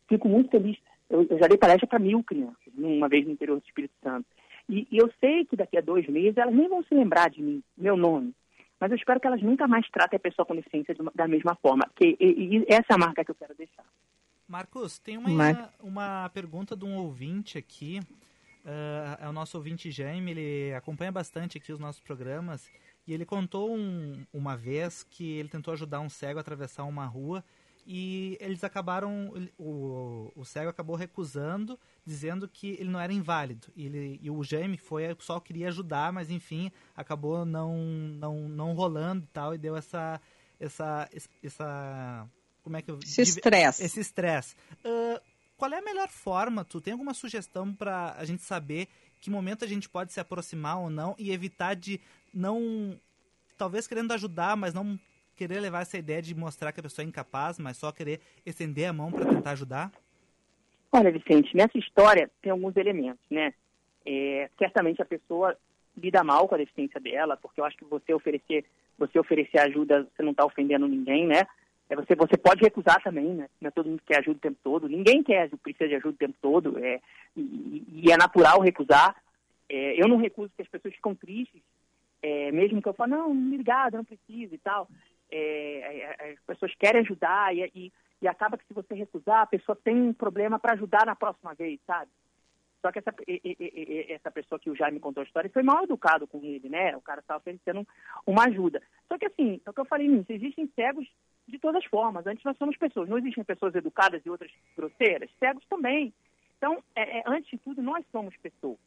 fico muito feliz. Eu, eu já dei palestra para mil crianças, uma vez no interior do Espírito Santo. E, e eu sei que daqui a dois meses elas nem vão se lembrar de mim, meu nome. Mas eu espero que elas nunca mais tratem a pessoa com deficiência de uma- da mesma forma. Que, e, e essa é a marca que eu quero deixar. Marcos, tem uma, Mar- uma pergunta de um ouvinte aqui. Ah, é o nosso ouvinte Jaime, ele acompanha bastante aqui os nossos programas. E ele contou um- uma vez que ele tentou ajudar um cego a atravessar uma rua e eles acabaram. O, o cego acabou recusando, dizendo que ele não era inválido. E, ele, e o Jaime foi, só queria ajudar, mas enfim, acabou não, não, não rolando e tal, e deu essa. essa, essa como é que eu Esse estresse. esse estresse. Ah, qual é a melhor forma? Tu tem alguma sugestão para a gente saber que momento a gente pode se aproximar ou não e evitar de não, talvez querendo ajudar, mas não querer levar essa ideia de mostrar que a pessoa é incapaz, mas só querer estender a mão para tentar ajudar? Olha, Vicente, nessa história tem alguns elementos, né? É, certamente a pessoa lida mal com a deficiência dela, porque eu acho que você oferecer, você oferecer ajuda, você não está ofendendo ninguém, né? É, você, você pode recusar também, né? Não é todo mundo que quer ajuda o tempo todo. Ninguém quer, precisa de ajuda o tempo todo. É, e, e é natural recusar. É, eu não recuso porque as pessoas ficam tristes, é, mesmo que eu fale, não, obrigado, não preciso e tal. É, é, as pessoas querem ajudar e, e, e acaba que se você recusar, a pessoa tem um problema para ajudar na próxima vez, sabe? Só que essa, essa pessoa que o Jaime contou a história foi mal educado com ele, né? O cara estava oferecendo uma ajuda. Só que assim, é o que eu falei nisso, existem cegos de todas as formas. Antes nós somos pessoas, não existem pessoas educadas e outras grosseiras, cegos também. Então, é- é, antes de tudo, nós somos pessoas,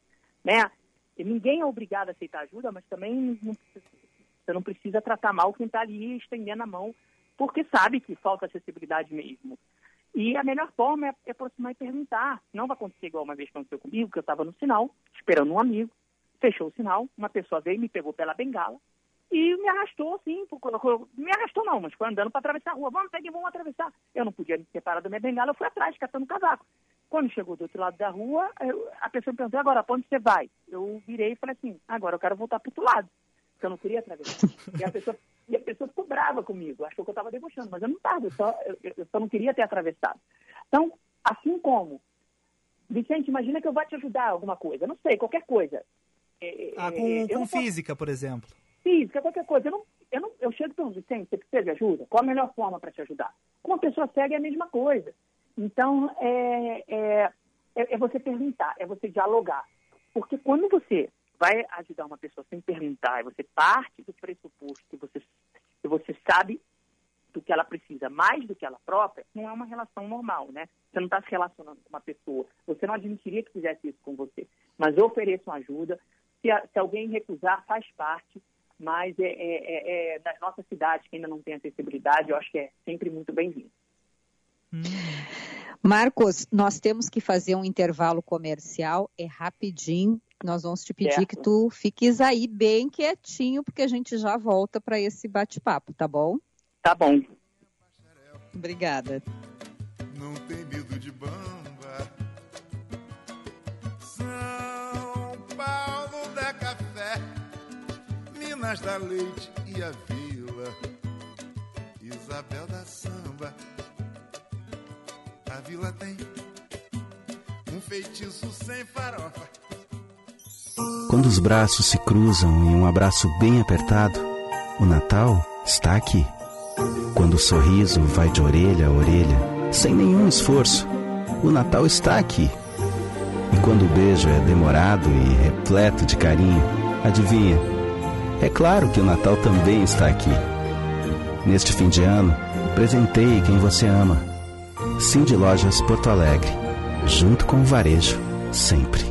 né? E ninguém é obrigado a aceitar ajuda, mas também não, você não precisa tratar mal quem está ali estendendo a mão, porque sabe que falta acessibilidade mesmo. E a melhor forma é, aproximar e perguntar. Não vai acontecer igual uma vez que aconteceu comigo, que eu estava no sinal, esperando um amigo, fechou o sinal, uma pessoa veio, me pegou pela bengala e me arrastou, assim, me arrastou não, mas foi andando para atravessar a rua. Vamos, pegue, vamos atravessar. Eu não podia me separar da minha bengala, eu fui atrás, catando o casaco. Quando chegou do outro lado da rua, eu- a pessoa me perguntou, agora, para onde você vai? Eu virei e falei assim, agora eu quero voltar para outro lado, porque eu não queria atravessar. E a pessoa, e a pessoa ficou brava comigo, achou que eu estava debochando, mas eu não estava, eu só, eu, eu só não queria ter atravessado. Então, assim como, Vicente, imagina que eu vou te ajudar alguma coisa, não sei, qualquer coisa. É, Ah, é, com, eu com não posso- física, por exemplo. física, qualquer coisa. Eu, não, eu, não, eu chego e pergunto, Vicente, você precisa de ajuda? Qual a melhor forma para te ajudar? Com uma pessoa cega é a mesma coisa. Então, é, é, é, é você perguntar, é você dialogar. Porque quando você vai ajudar uma pessoa sem perguntar, você parte do pressuposto que você, que você sabe do que ela precisa mais do que ela própria, não é uma relação normal, né? Você não está se relacionando com uma pessoa. Você não admitiria que fizesse isso com você. Mas eu ofereço ajuda. Se, a- se alguém recusar, faz parte. Mas é, é, é, é nossas cidades que ainda não tem acessibilidade, eu acho que é sempre muito bem-vindo. Marcos, nós temos que fazer um intervalo comercial, é rapidinho. Nós vamos te pedir Certo. que tu fiques aí bem quietinho, porque a gente já volta para esse bate-papo, tá bom? Tá bom. Obrigada. Não tem medo de bamba. São Paulo da Café, Minas da Leite e a Vila, Isabel da Samba. A vila tem um feitiço sem farofa. Quando os braços se cruzam em um abraço bem apertado, o Natal está aqui. Quando o sorriso vai de orelha a orelha, sem nenhum esforço, o Natal está aqui. E quando o beijo é demorado e repleto de carinho, adivinha? É claro que o Natal também está aqui. Neste fim de ano, presenteie quem você ama. Cindy Lojas Porto Alegre, junto com o varejo, sempre.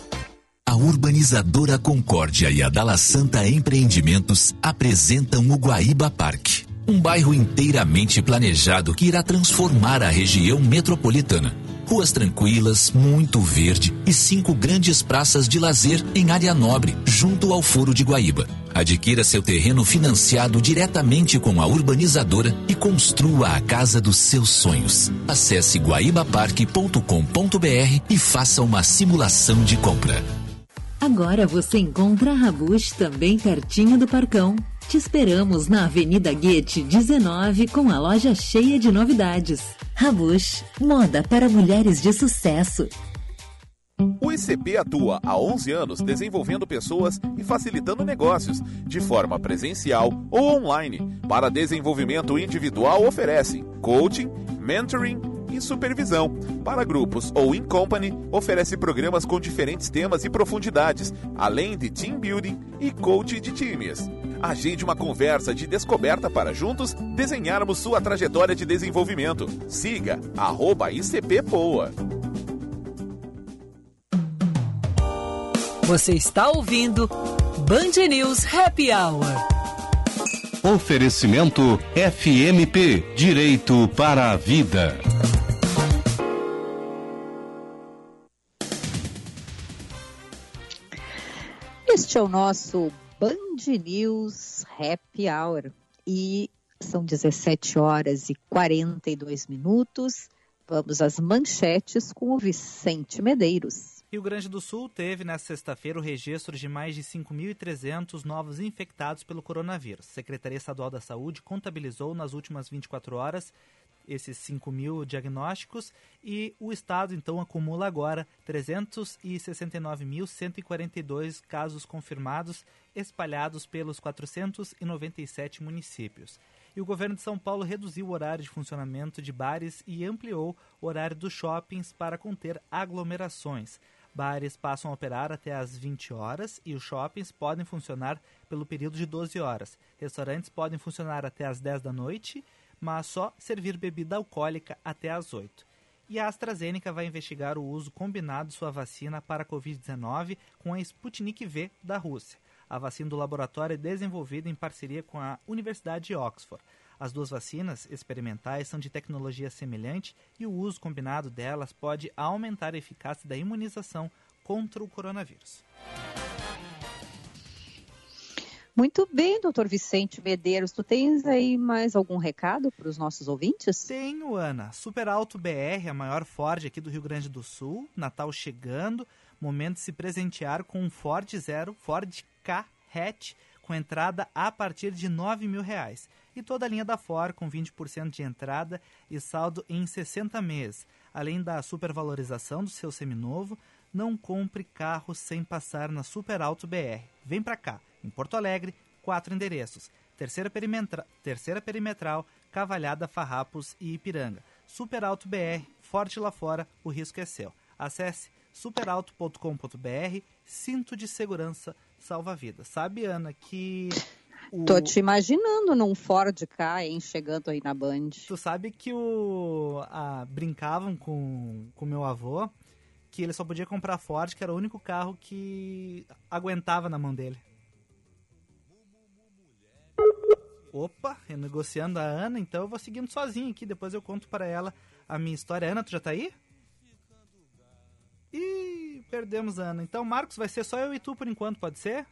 A urbanizadora Concórdia e a Dala Santa Empreendimentos apresentam o Guaíba Parque, um bairro inteiramente planejado que irá transformar a região metropolitana. Ruas tranquilas, muito verde e cinco grandes praças de lazer em área nobre, junto ao Foro de Guaíba. Adquira seu terreno financiado diretamente com a urbanizadora e construa a casa dos seus sonhos. Acesse guaibaparque.com.br e faça uma simulação de compra. Agora você encontra a Rabush também pertinho do Parcão. Te esperamos na Avenida Guete 19 com a loja cheia de novidades. Rabush, moda para mulheres de sucesso. O ICP atua há 11 anos desenvolvendo pessoas e facilitando negócios, de forma presencial ou online. Para desenvolvimento individual, oferece coaching, mentoring e supervisão. Para grupos ou in company, oferece programas com diferentes temas e profundidades, além de team building e coaching de times. Agende uma conversa de descoberta para juntos desenharmos sua trajetória de desenvolvimento. Siga arroba ICP Poa. Você está ouvindo Band News Happy Hour. Oferecimento FMP Direito para a Vida. Este é o nosso Band News Happy Hour e são 17 horas e 42 minutos. Vamos às manchetes com o Vicente Medeiros. Rio Grande do Sul teve nesta sexta-feira o registro de mais de 5.300 novos infectados pelo coronavírus. A Secretaria Estadual da Saúde contabilizou nas últimas 24 horas esses 5 mil diagnósticos e o estado então acumula agora 369.142 casos confirmados espalhados pelos 497 municípios. E o governo de São Paulo reduziu o horário de funcionamento de bares e ampliou o horário dos shoppings para conter aglomerações. Bares passam a operar até às 20 horas e os shoppings podem funcionar pelo período de 12 horas. Restaurantes podem funcionar até às 10 da noite mas só servir bebida alcoólica até às 8. E a AstraZeneca vai investigar o uso combinado de sua vacina para a Covid-19 com a Sputnik V da Rússia. A vacina do laboratório é desenvolvida em parceria com a Universidade de Oxford. As duas vacinas experimentais são de tecnologia semelhante e o uso combinado delas pode aumentar a eficácia da imunização contra o coronavírus. Muito bem, doutor Vicente Medeiros. Tu tens aí mais algum recado para os nossos ouvintes? Tenho, Ana. Super Alto BR, a maior Ford aqui do Rio Grande do Sul. Natal chegando. Momento de se presentear com um Ford Zero, Ford K Hatch, com entrada a partir de R$ mil reais. E toda a linha da Ford com 20% de entrada e saldo em 60 meses. Além da supervalorização do seu seminovo, não compre carro sem passar na Super Alto BR. Vem para cá em Porto Alegre, quatro endereços: Terceira, perimetra Terceira Perimetral, Cavalhada, Farrapos e Ipiranga. Super Alto BR, forte lá fora, o risco é seu. Acesse superalto.com.br, cinto de segurança salva vidas. Sabe, Ana, que o... Tô te imaginando num Ford K, hein, chegando aí na Band. Tu sabe que o a, brincavam com o meu avô que ele só podia comprar Ford, que era o único carro que aguentava na mão dele. Opa, renegociando a Ana, então eu vou seguindo sozinho aqui, depois eu conto para ela a minha história. Ana, tu já tá aí? Ih, perdemos a Ana. Então, Marcos, vai ser só eu e tu por enquanto, pode ser?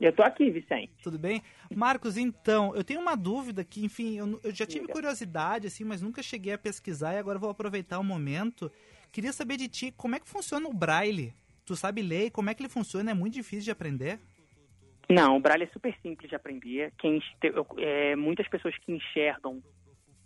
Eu tô aqui, Vicente. Tudo bem? Marcos, então, eu tenho uma dúvida que, enfim, eu, eu já tive curiosidade, assim, mas nunca cheguei a pesquisar e agora vou aproveitar o momento. Queria saber de ti, como é que funciona o Braille? Tu sabe ler? Como é que ele funciona? É muito difícil de aprender? Não, o Braille é super simples de aprender. Quem, é, muitas pessoas que enxergam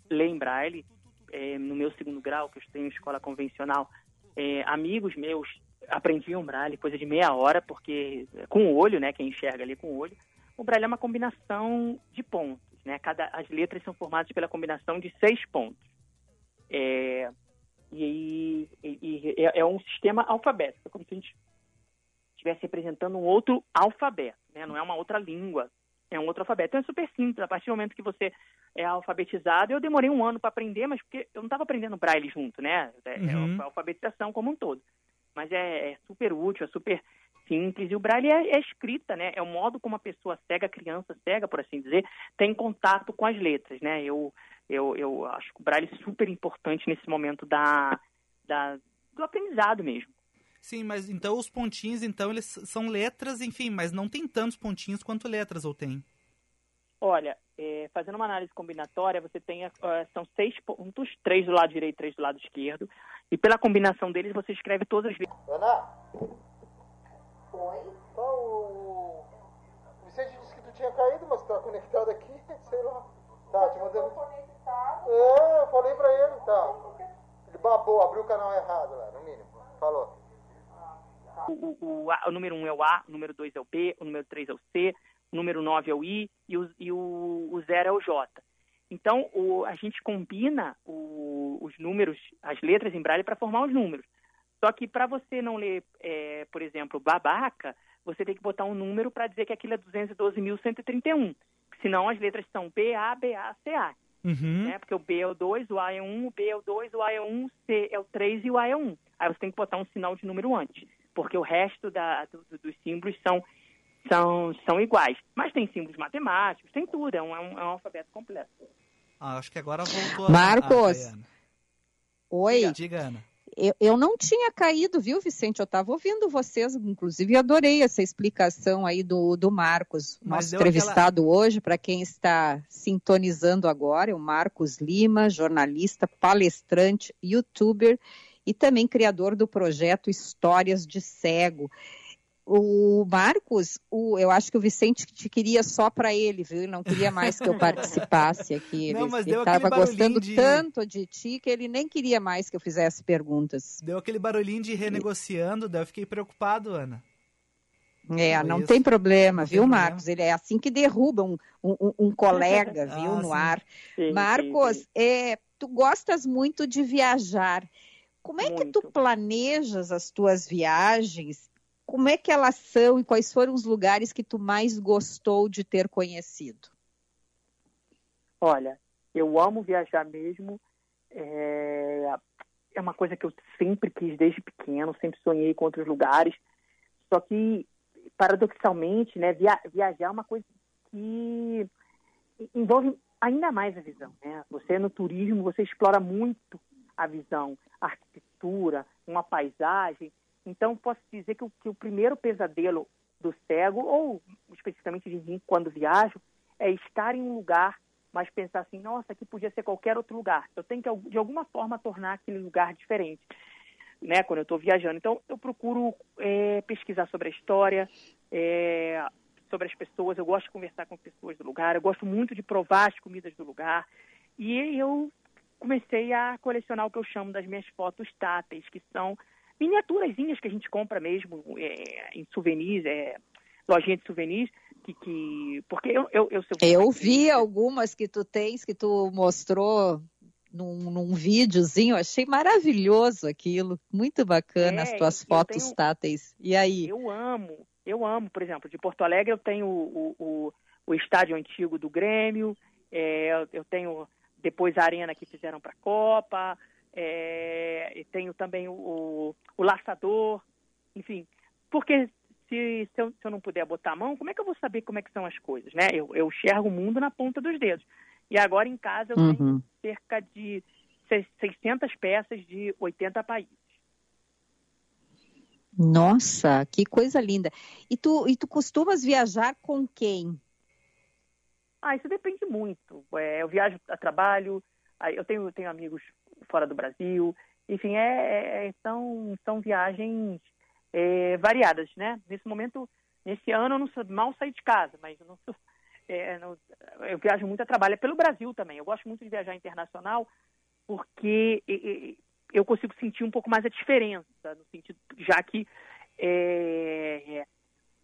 leem Braille. É, no meu segundo grau, que eu tenho escola convencional, é, amigos meus aprendiam Braille coisa de meia hora, porque com o olho, né, quem enxerga ali com o olho, o Braille é uma combinação de pontos, né? Cada, as letras são formadas pela combinação de seis pontos. É, e, e, e é, é, um sistema alfabético, é como se a gente estivesse representando um outro alfabeto, né? Não é uma outra língua, é um outro alfabeto. Então é super simples. A partir do momento que você é alfabetizado, eu demorei um ano para aprender, mas porque eu não estava aprendendo braille junto, né? É, é uhum. é, alfabetização como um todo. Mas é, é, super útil, é super simples. E o braille é, é, escrita, né? É o modo como a pessoa cega, a criança cega, por assim dizer, tem contato com as letras, né? Eu, eu, eu acho que o braille é super importante nesse momento da, da, do aprendizado mesmo. Sim, mas então os pontinhos, então, eles são letras, enfim, mas não tem tantos pontinhos quanto letras, ou tem? Olha, é, fazendo uma análise combinatória, você tem, uh, são seis pontos, três do lado direito, três do lado esquerdo, e pela combinação deles você escreve todas as letras. Ana? Oi? Tá, o... o Vicente disse que tu tinha caído, mas tá conectado aqui, sei lá. Tá, te mandando... conectado? É, eu falei pra ele, tá. Ele babou, abriu o canal errado lá, no mínimo. Falou. O, o, o, o número 1 um é o A, o número 2 é o B, o número 3 é o C, o número 9 é o I e o, e o, o 0 é o J. Então, o, a gente combina o, os números, as letras em braille para formar os números. Só que para você não ler, é, por exemplo, babaca, você tem que botar um número para dizer que aquilo é 212.131. Senão as letras são B, A, B, A, C, A. Uhum. Né? Porque o B é o 2, o A é 1, o B é o 2, o A é 1, o C é o 3 e o A é 1. Aí você tem que botar um sinal de número antes porque o resto da, do, dos símbolos são, são, são iguais. Mas tem símbolos matemáticos, tem tudo, é um, é um, é alfabeto completo. Ah, acho que agora voltou Marcos, a, oi. Diga, diga Ana. Eu, eu não tinha caído, viu, Vicente? Eu estava ouvindo vocês, inclusive adorei essa explicação aí do, do Marcos, nosso entrevistado aquela... hoje, para quem está sintonizando agora, é o Marcos Lima, jornalista, palestrante, youtuber e também criador do projeto Histórias de Cego. O Marcos, o, eu acho que o Vicente te queria só para ele, viu? Ele não queria mais que eu participasse aqui. Não, ele estava gostando de... tanto de ti que ele nem queria mais que eu fizesse perguntas. Deu aquele barulhinho de renegociando, daí eu fiquei preocupado, Ana. É, não isso. tem problema, não viu, tem Marcos? Problema. Ele é assim que derruba um, um, um colega, viu, ah, no sim. ar. Sim, Marcos, sim, é, tu gostas muito de viajar. Como é Muito. que tu planejas as tuas viagens? Como é que elas são e quais foram os lugares que tu mais gostou de ter conhecido? Olha, eu amo viajar mesmo. É, é uma coisa que eu sempre quis desde pequeno, sempre sonhei com outros lugares. Só que, paradoxalmente, né, via viajar é uma coisa que envolve ainda mais a visão. Né? Você no turismo, você explora muito a visão, a arquitetura, uma paisagem. Então, posso dizer que o, que o primeiro pesadelo do cego, ou especificamente de mim quando viajo, é estar em um lugar, mas pensar assim, nossa, aqui podia ser qualquer outro lugar. Eu tenho que, de alguma forma, tornar aquele lugar diferente, né, quando eu estou viajando. Então, eu procuro é, pesquisar sobre a história, é, sobre as pessoas. Eu gosto de conversar com pessoas do lugar, eu gosto muito de provar as comidas do lugar. E eu comecei a colecionar o que eu chamo das minhas fotos táteis, que são miniaturazinhas que a gente compra mesmo é, em souvenirs, é, lojinha de souvenirs, que, que porque eu eu, eu, eu vi algumas que tu tens que tu mostrou num, num videozinho, achei maravilhoso aquilo, muito bacana é, as tuas fotos tenho, táteis. E aí? Eu amo, eu amo, por exemplo, de Porto Alegre eu tenho o, o, o estádio antigo do Grêmio, é, eu tenho depois a arena que fizeram para a Copa, é, tenho também o, o, laçador, enfim, porque se, se eu, se, eu, não puder botar a mão, como é que eu vou saber como é que são as coisas, né? Eu, eu enxergo o mundo na ponta dos dedos. E agora em casa eu uhum. tenho cerca de 600 peças de 80 países. Nossa, que coisa linda. E tu, e tu costumas viajar com quem? Ah, isso depende muito. É, eu viajo a trabalho, eu tenho, tenho amigos fora do Brasil, enfim, é, é, é são, são viagens é, variadas, né? Nesse momento, nesse ano, eu não sou, mal saí de casa, mas eu, não sou, é, não, eu viajo muito a trabalho é pelo Brasil também. Eu gosto muito de viajar internacional porque eu consigo sentir um pouco mais a diferença, no sentido, já que é,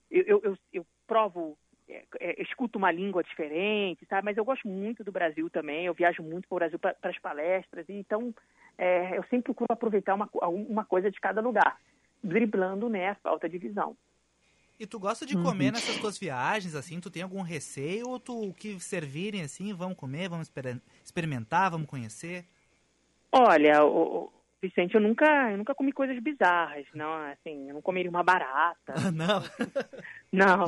eu, eu, eu, provo, é, é, escuto uma língua diferente, sabe? Mas eu gosto muito do Brasil também. Eu viajo muito para o Brasil para as palestras, e então é, eu sempre procuro aproveitar uma, uma coisa de cada lugar, driblando né, a falta de visão. E tu gosta de comer uhum. nessas tuas viagens, assim? Tu tem algum receio ou tu o que servirem assim, vamos comer, vamos experimentar, vamos conhecer? Olha, o, Vicente, eu nunca, eu nunca comi coisas bizarras, não, assim, eu não comeria uma barata. não. não.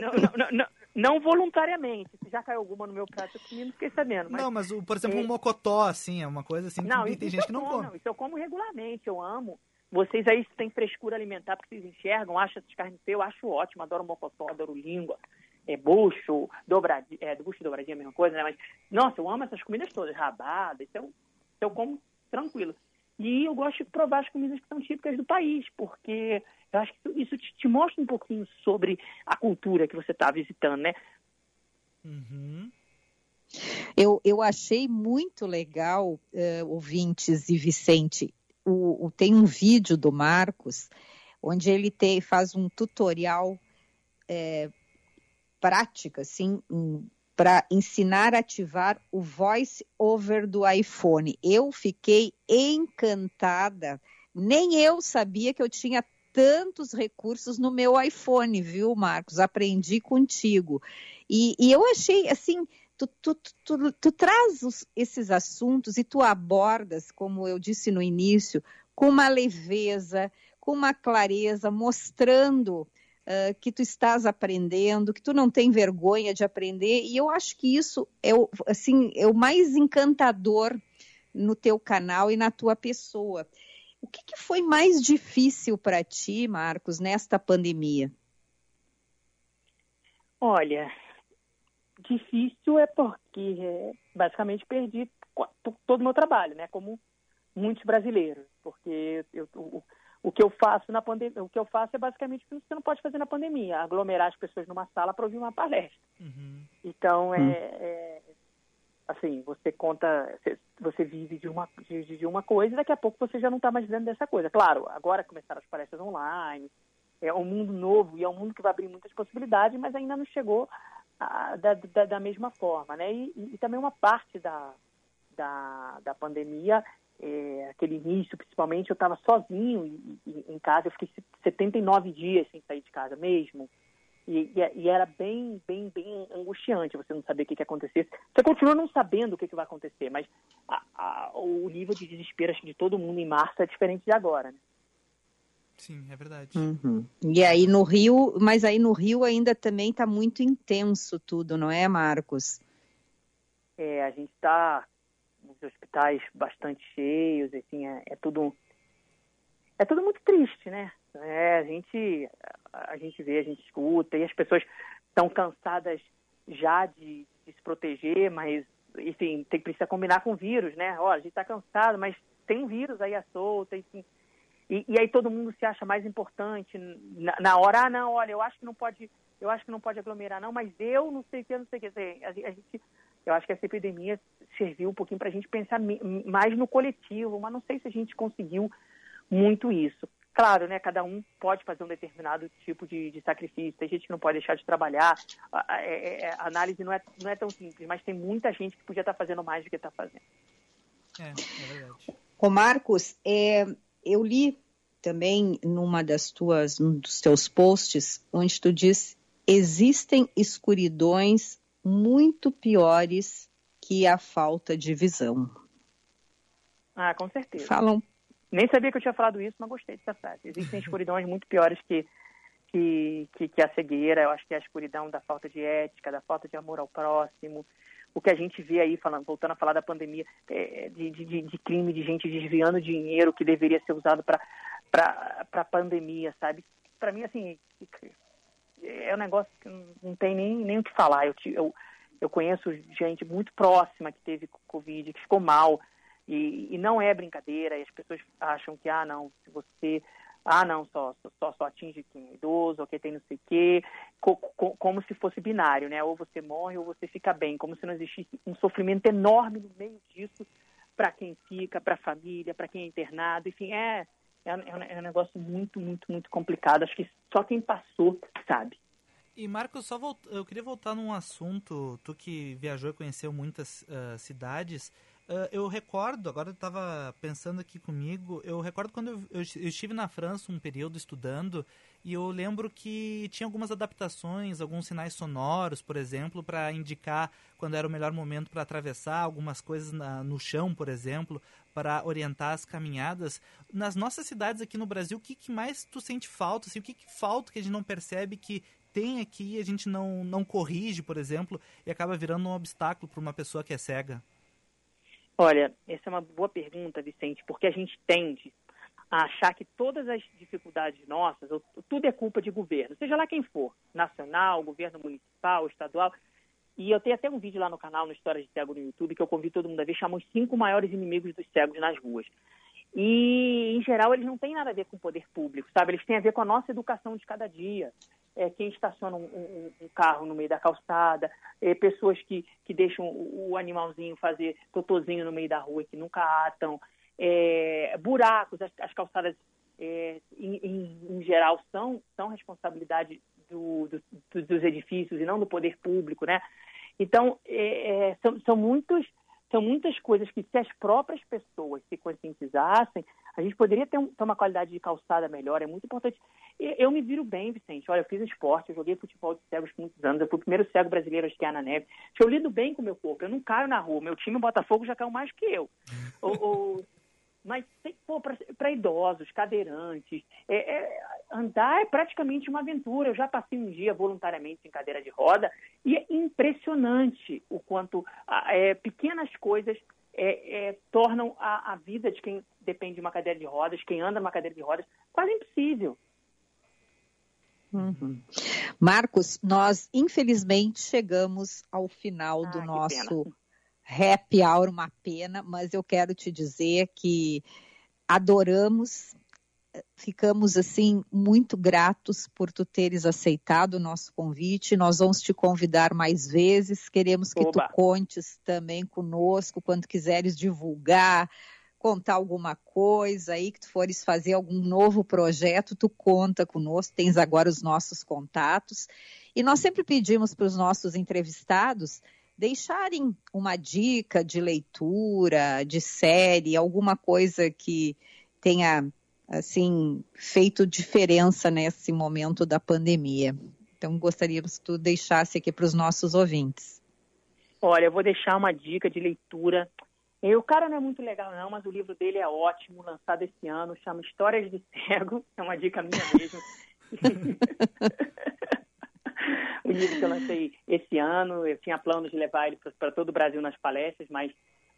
não, não, não, não, voluntariamente. Se já caiu alguma no meu prato, eu comi, não fiquei sabendo. Mas, não, mas, por exemplo, é... um mocotó, assim, é uma coisa assim não, que tem gente que não come. Não, isso eu como regularmente, eu amo. Vocês aí têm frescura alimentar porque vocês enxergam, acham essas carnes feias, eu acho ótimo, adoro mocotó, adoro língua, é bucho, dobradinha, é, bucho e dobradinha é a mesma coisa, né? Mas, nossa, eu amo essas comidas todas, rabada, eu, eu como tranquilo. E eu gosto de provar as comidas que são típicas do país, porque eu acho que isso te, te mostra um pouquinho sobre a cultura que você está visitando, né? Uhum. Eu, eu achei muito legal, uh, ouvintes e Vicente, o, o, tem um vídeo do Marcos, onde ele tem, faz um tutorial é, prático, assim, um, para ensinar a ativar o voice over do iPhone. Eu fiquei encantada. Nem eu sabia que eu tinha tantos recursos no meu iPhone, viu, Marcos? Aprendi contigo. E, e eu achei assim. Tu, tu, tu, tu traz os, esses assuntos e tu abordas, como eu disse no início, com uma leveza, com uma clareza, mostrando uh, que tu estás aprendendo, que tu não tem vergonha de aprender, e eu acho que isso é o, assim, é o mais encantador no teu canal e na tua pessoa. O que, que foi mais difícil para ti, Marcos, nesta pandemia? Olha, difícil é porque é, basicamente perdi todo o meu trabalho, né? Como muitos brasileiros, porque eu, eu, o que eu faço na pandemia, o que eu faço é basicamente o que você não pode fazer na pandemia, aglomerar as pessoas numa sala para ouvir uma palestra. Uhum. Então é, hum. é, assim, você conta, você vive de uma de, de uma coisa e daqui a pouco você já não está mais vivendo dessa coisa. Claro, agora começaram as palestras online, é um mundo novo e é um mundo que vai abrir muitas possibilidades, mas ainda não chegou a, da, da, da, mesma forma, né? E, e, e também uma parte da, da, da pandemia é, aquele início, principalmente, eu estava sozinho em, em, casa, eu fiquei 79 dias sem sair de casa mesmo. E, e, e, era bem, bem, bem angustiante você não saber o que, que ia acontecer. Você continua não sabendo o que, que vai acontecer, mas a, a, o nível de desespero de todo mundo em março é diferente de agora, né? Sim, é verdade. Uhum. E aí no Rio, mas aí no Rio ainda também está muito intenso tudo, não é, Marcos? É, a gente está hospitais bastante cheios, assim, é, é, tudo é tudo muito triste, né? É, a gente a gente vê, a gente escuta e as pessoas estão cansadas já de, de, se proteger, mas enfim, tem precisa combinar com o vírus, né? Olha, a gente está cansado, mas tem um vírus aí à solta, enfim. E, e, aí todo mundo se acha mais importante na, na, hora, ah, não, olha, eu acho que não pode, eu acho que não pode aglomerar, não, mas eu não sei o que, não sei o que. A, a gente eu acho que essa epidemia serviu um pouquinho para a gente pensar mais no coletivo, mas não sei se a gente conseguiu muito isso. Claro, né, cada um pode fazer um determinado tipo de, de sacrifício, tem gente que não pode deixar de trabalhar, a, a, é, é, a, análise não é, não é tão simples, mas tem muita gente que podia estar fazendo mais do que está fazendo. É, é verdade. Ô Marcos, é, eu li também numa das tuas, num dos teus posts, onde tu diz existem escuridões muito piores que a falta de visão. Ah, com certeza. Falam. Nem sabia que eu tinha falado isso, mas gostei dessa frase. Existem escuridões muito piores que, que, que, que, a cegueira. Eu acho que é a escuridão da falta de ética, da falta de amor ao próximo. O que a gente vê aí, falando, voltando a falar da pandemia, é, de, de, de crime, de gente desviando dinheiro que deveria ser usado para a pandemia, sabe? Para mim, assim, é um negócio que não tem nem, nem o que falar. Eu, eu, eu conheço gente muito próxima que teve Covid, que ficou mal, e, e não é brincadeira, e as pessoas acham que, ah, não, se você ah, não, só, só, só atinge quem é idoso, ou quem tem não sei o quê, co, co, como se fosse binário, né? Ou você morre ou você fica bem, como se não existisse um sofrimento enorme no meio disso para quem fica, para a família, para quem é internado, enfim, é, é, é um negócio muito, muito, muito complicado. Acho que só quem passou sabe. E Marcos, só eu queria voltar num assunto, tu que viajou e conheceu muitas uh, cidades, Uh, eu recordo, agora eu estava pensando aqui comigo, eu recordo quando eu, eu, estive na França um período estudando e eu lembro que tinha algumas adaptações, alguns sinais sonoros, por exemplo, para indicar quando era o melhor momento para atravessar, algumas coisas na, no chão, por exemplo, para orientar as caminhadas. Nas nossas cidades aqui no Brasil, o que, que mais tu sente falta? Assim, o que, que falta que a gente não percebe que tem aqui e a gente não, não corrige, por exemplo, e acaba virando um obstáculo para uma pessoa que é cega? Olha, essa é uma boa pergunta, Vicente, porque a gente tende a achar que todas as dificuldades nossas, tudo é culpa de governo, seja lá quem for, nacional, governo municipal, estadual. E eu tenho até um vídeo lá no canal, no História de Cego no YouTube, que eu convido todo mundo a ver, chama os cinco maiores inimigos dos cegos nas ruas. E, em geral, eles não têm nada a ver com o poder público, sabe? Eles têm a ver com a nossa educação de cada dia é, quem estaciona um, um, um, carro no meio da calçada, é, pessoas que, que deixam o, o, animalzinho fazer totozinho no meio da rua e que nunca atam, é, buracos, as, as calçadas é, em, em, em, geral são, são responsabilidade do, do, dos edifícios e não do poder público, né? Então, é, é, são, são muitos são muitas coisas que, se as próprias pessoas se conscientizassem, a gente poderia ter, um, ter, uma qualidade de calçada melhor. É muito importante. Eu me viro bem, Vicente. Olha, eu fiz esporte, eu joguei futebol de cegos por muitos anos. Eu fui o primeiro cego brasileiro a esquiar na neve. Eu lido bem com o meu corpo. Eu não caio na rua. Meu time, o Botafogo, já caiu mais que eu. ou, ou, mas para idosos, cadeirantes, é, é, andar é praticamente uma aventura. Eu já passei um dia voluntariamente em cadeira de roda e é impressionante o quanto é, pequenas coisas é, é, tornam a, a, vida de quem depende de uma cadeira de rodas, quem anda numa cadeira de rodas, quase impossível. Uhum. Marcos, nós infelizmente chegamos ao final ah, do nosso happy hour, uma pena, mas eu quero te dizer que adoramos ficamos assim muito gratos por tu teres aceitado o nosso convite. Nós vamos te convidar mais vezes. Queremos que Oba. tu contes também conosco quando quiseres divulgar, contar alguma coisa aí que tu fores fazer algum novo projeto, tu conta conosco. Tens agora os nossos contatos. E nós sempre pedimos para os nossos entrevistados deixarem uma dica de leitura, de série, alguma coisa que tenha assim feito diferença nesse momento da pandemia. Então gostaríamos que tu deixasse aqui para os nossos ouvintes. Olha, eu vou deixar uma dica de leitura. O cara não é muito legal não, mas o livro dele é ótimo, lançado esse ano, chama Histórias de Cego, é uma dica minha mesmo. o livro que eu lancei esse ano, eu tinha planos de levar ele para todo o Brasil nas palestras, mas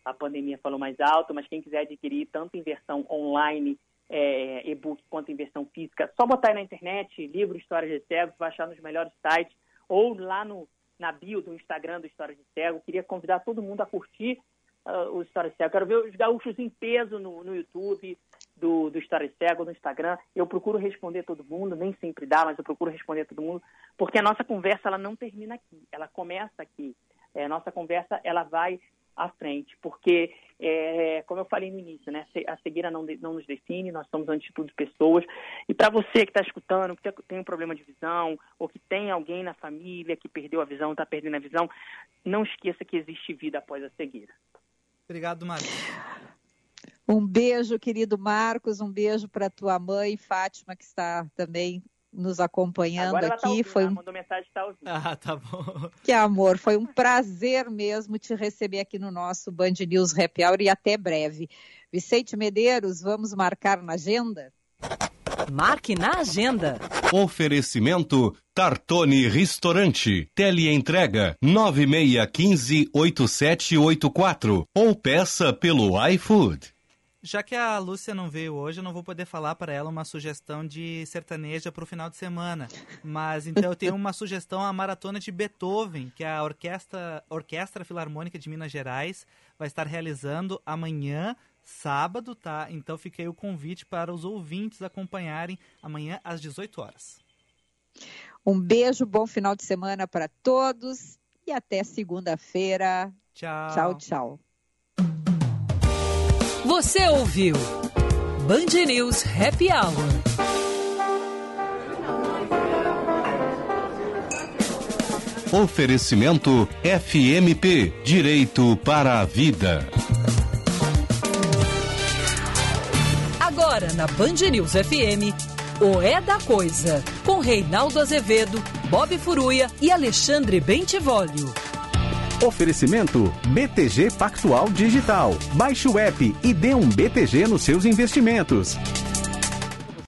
a pandemia falou mais alto, mas quem quiser adquirir tanto em versão online é, e-book quanto em versão física, só botar aí na internet, livro Histórias de Cego, vai achar nos melhores sites, ou lá no, na bio do Instagram do Histórias de Cego. Queria convidar todo mundo a curtir uh, o Histórias de Cego. Quero ver os gaúchos em peso no, no YouTube do, do História Cego, no Instagram. Eu procuro responder todo mundo, nem sempre dá, mas eu procuro responder todo mundo, porque a nossa conversa ela não termina aqui, ela começa aqui. É, nossa conversa ela vai à frente, porque, é, como eu falei no início, né, a cegueira não, não nos define, nós somos, antes de tudo, pessoas. E para você que está escutando, que tem um problema de visão, ou que tem alguém na família que perdeu a visão, está perdendo a visão, não esqueça que existe vida após a cegueira. Obrigado, Marcos. Um beijo, querido Marcos, um beijo para tua mãe, Fátima, que está também nos acompanhando Agora aqui. Tá ouvindo, foi um... mandou mensagem, tá ouvindo. Ah, tá bom. Que amor, foi um prazer mesmo te receber aqui no nosso Band News Happy Hour e até breve. Vicente Medeiros, vamos marcar na agenda? Marque na agenda. Oferecimento Tartone Restaurante. Teleentrega 9615 8784 ou peça pelo iFood. Já que a Lúcia não veio hoje, eu não vou poder falar para ela uma sugestão de sertaneja para o final de semana. Mas então eu tenho uma sugestão a maratona de Beethoven, que a Orquestra, Orquestra Filarmônica de Minas Gerais vai estar realizando amanhã, sábado, tá? Então fica aí o convite para os ouvintes acompanharem amanhã às 18 horas. Um beijo, bom final de semana para todos e até segunda-feira. Tchau. Tchau, tchau. Você ouviu Band News Happy Hour. Oferecimento FMP Direito para a Vida. Agora na Band News FM, o É da Coisa, com Reinaldo Azevedo, Bob Furuia e Alexandre Bentivolio. Oferecimento BTG Pactual Digital. Baixe o app e dê um BTG nos seus investimentos.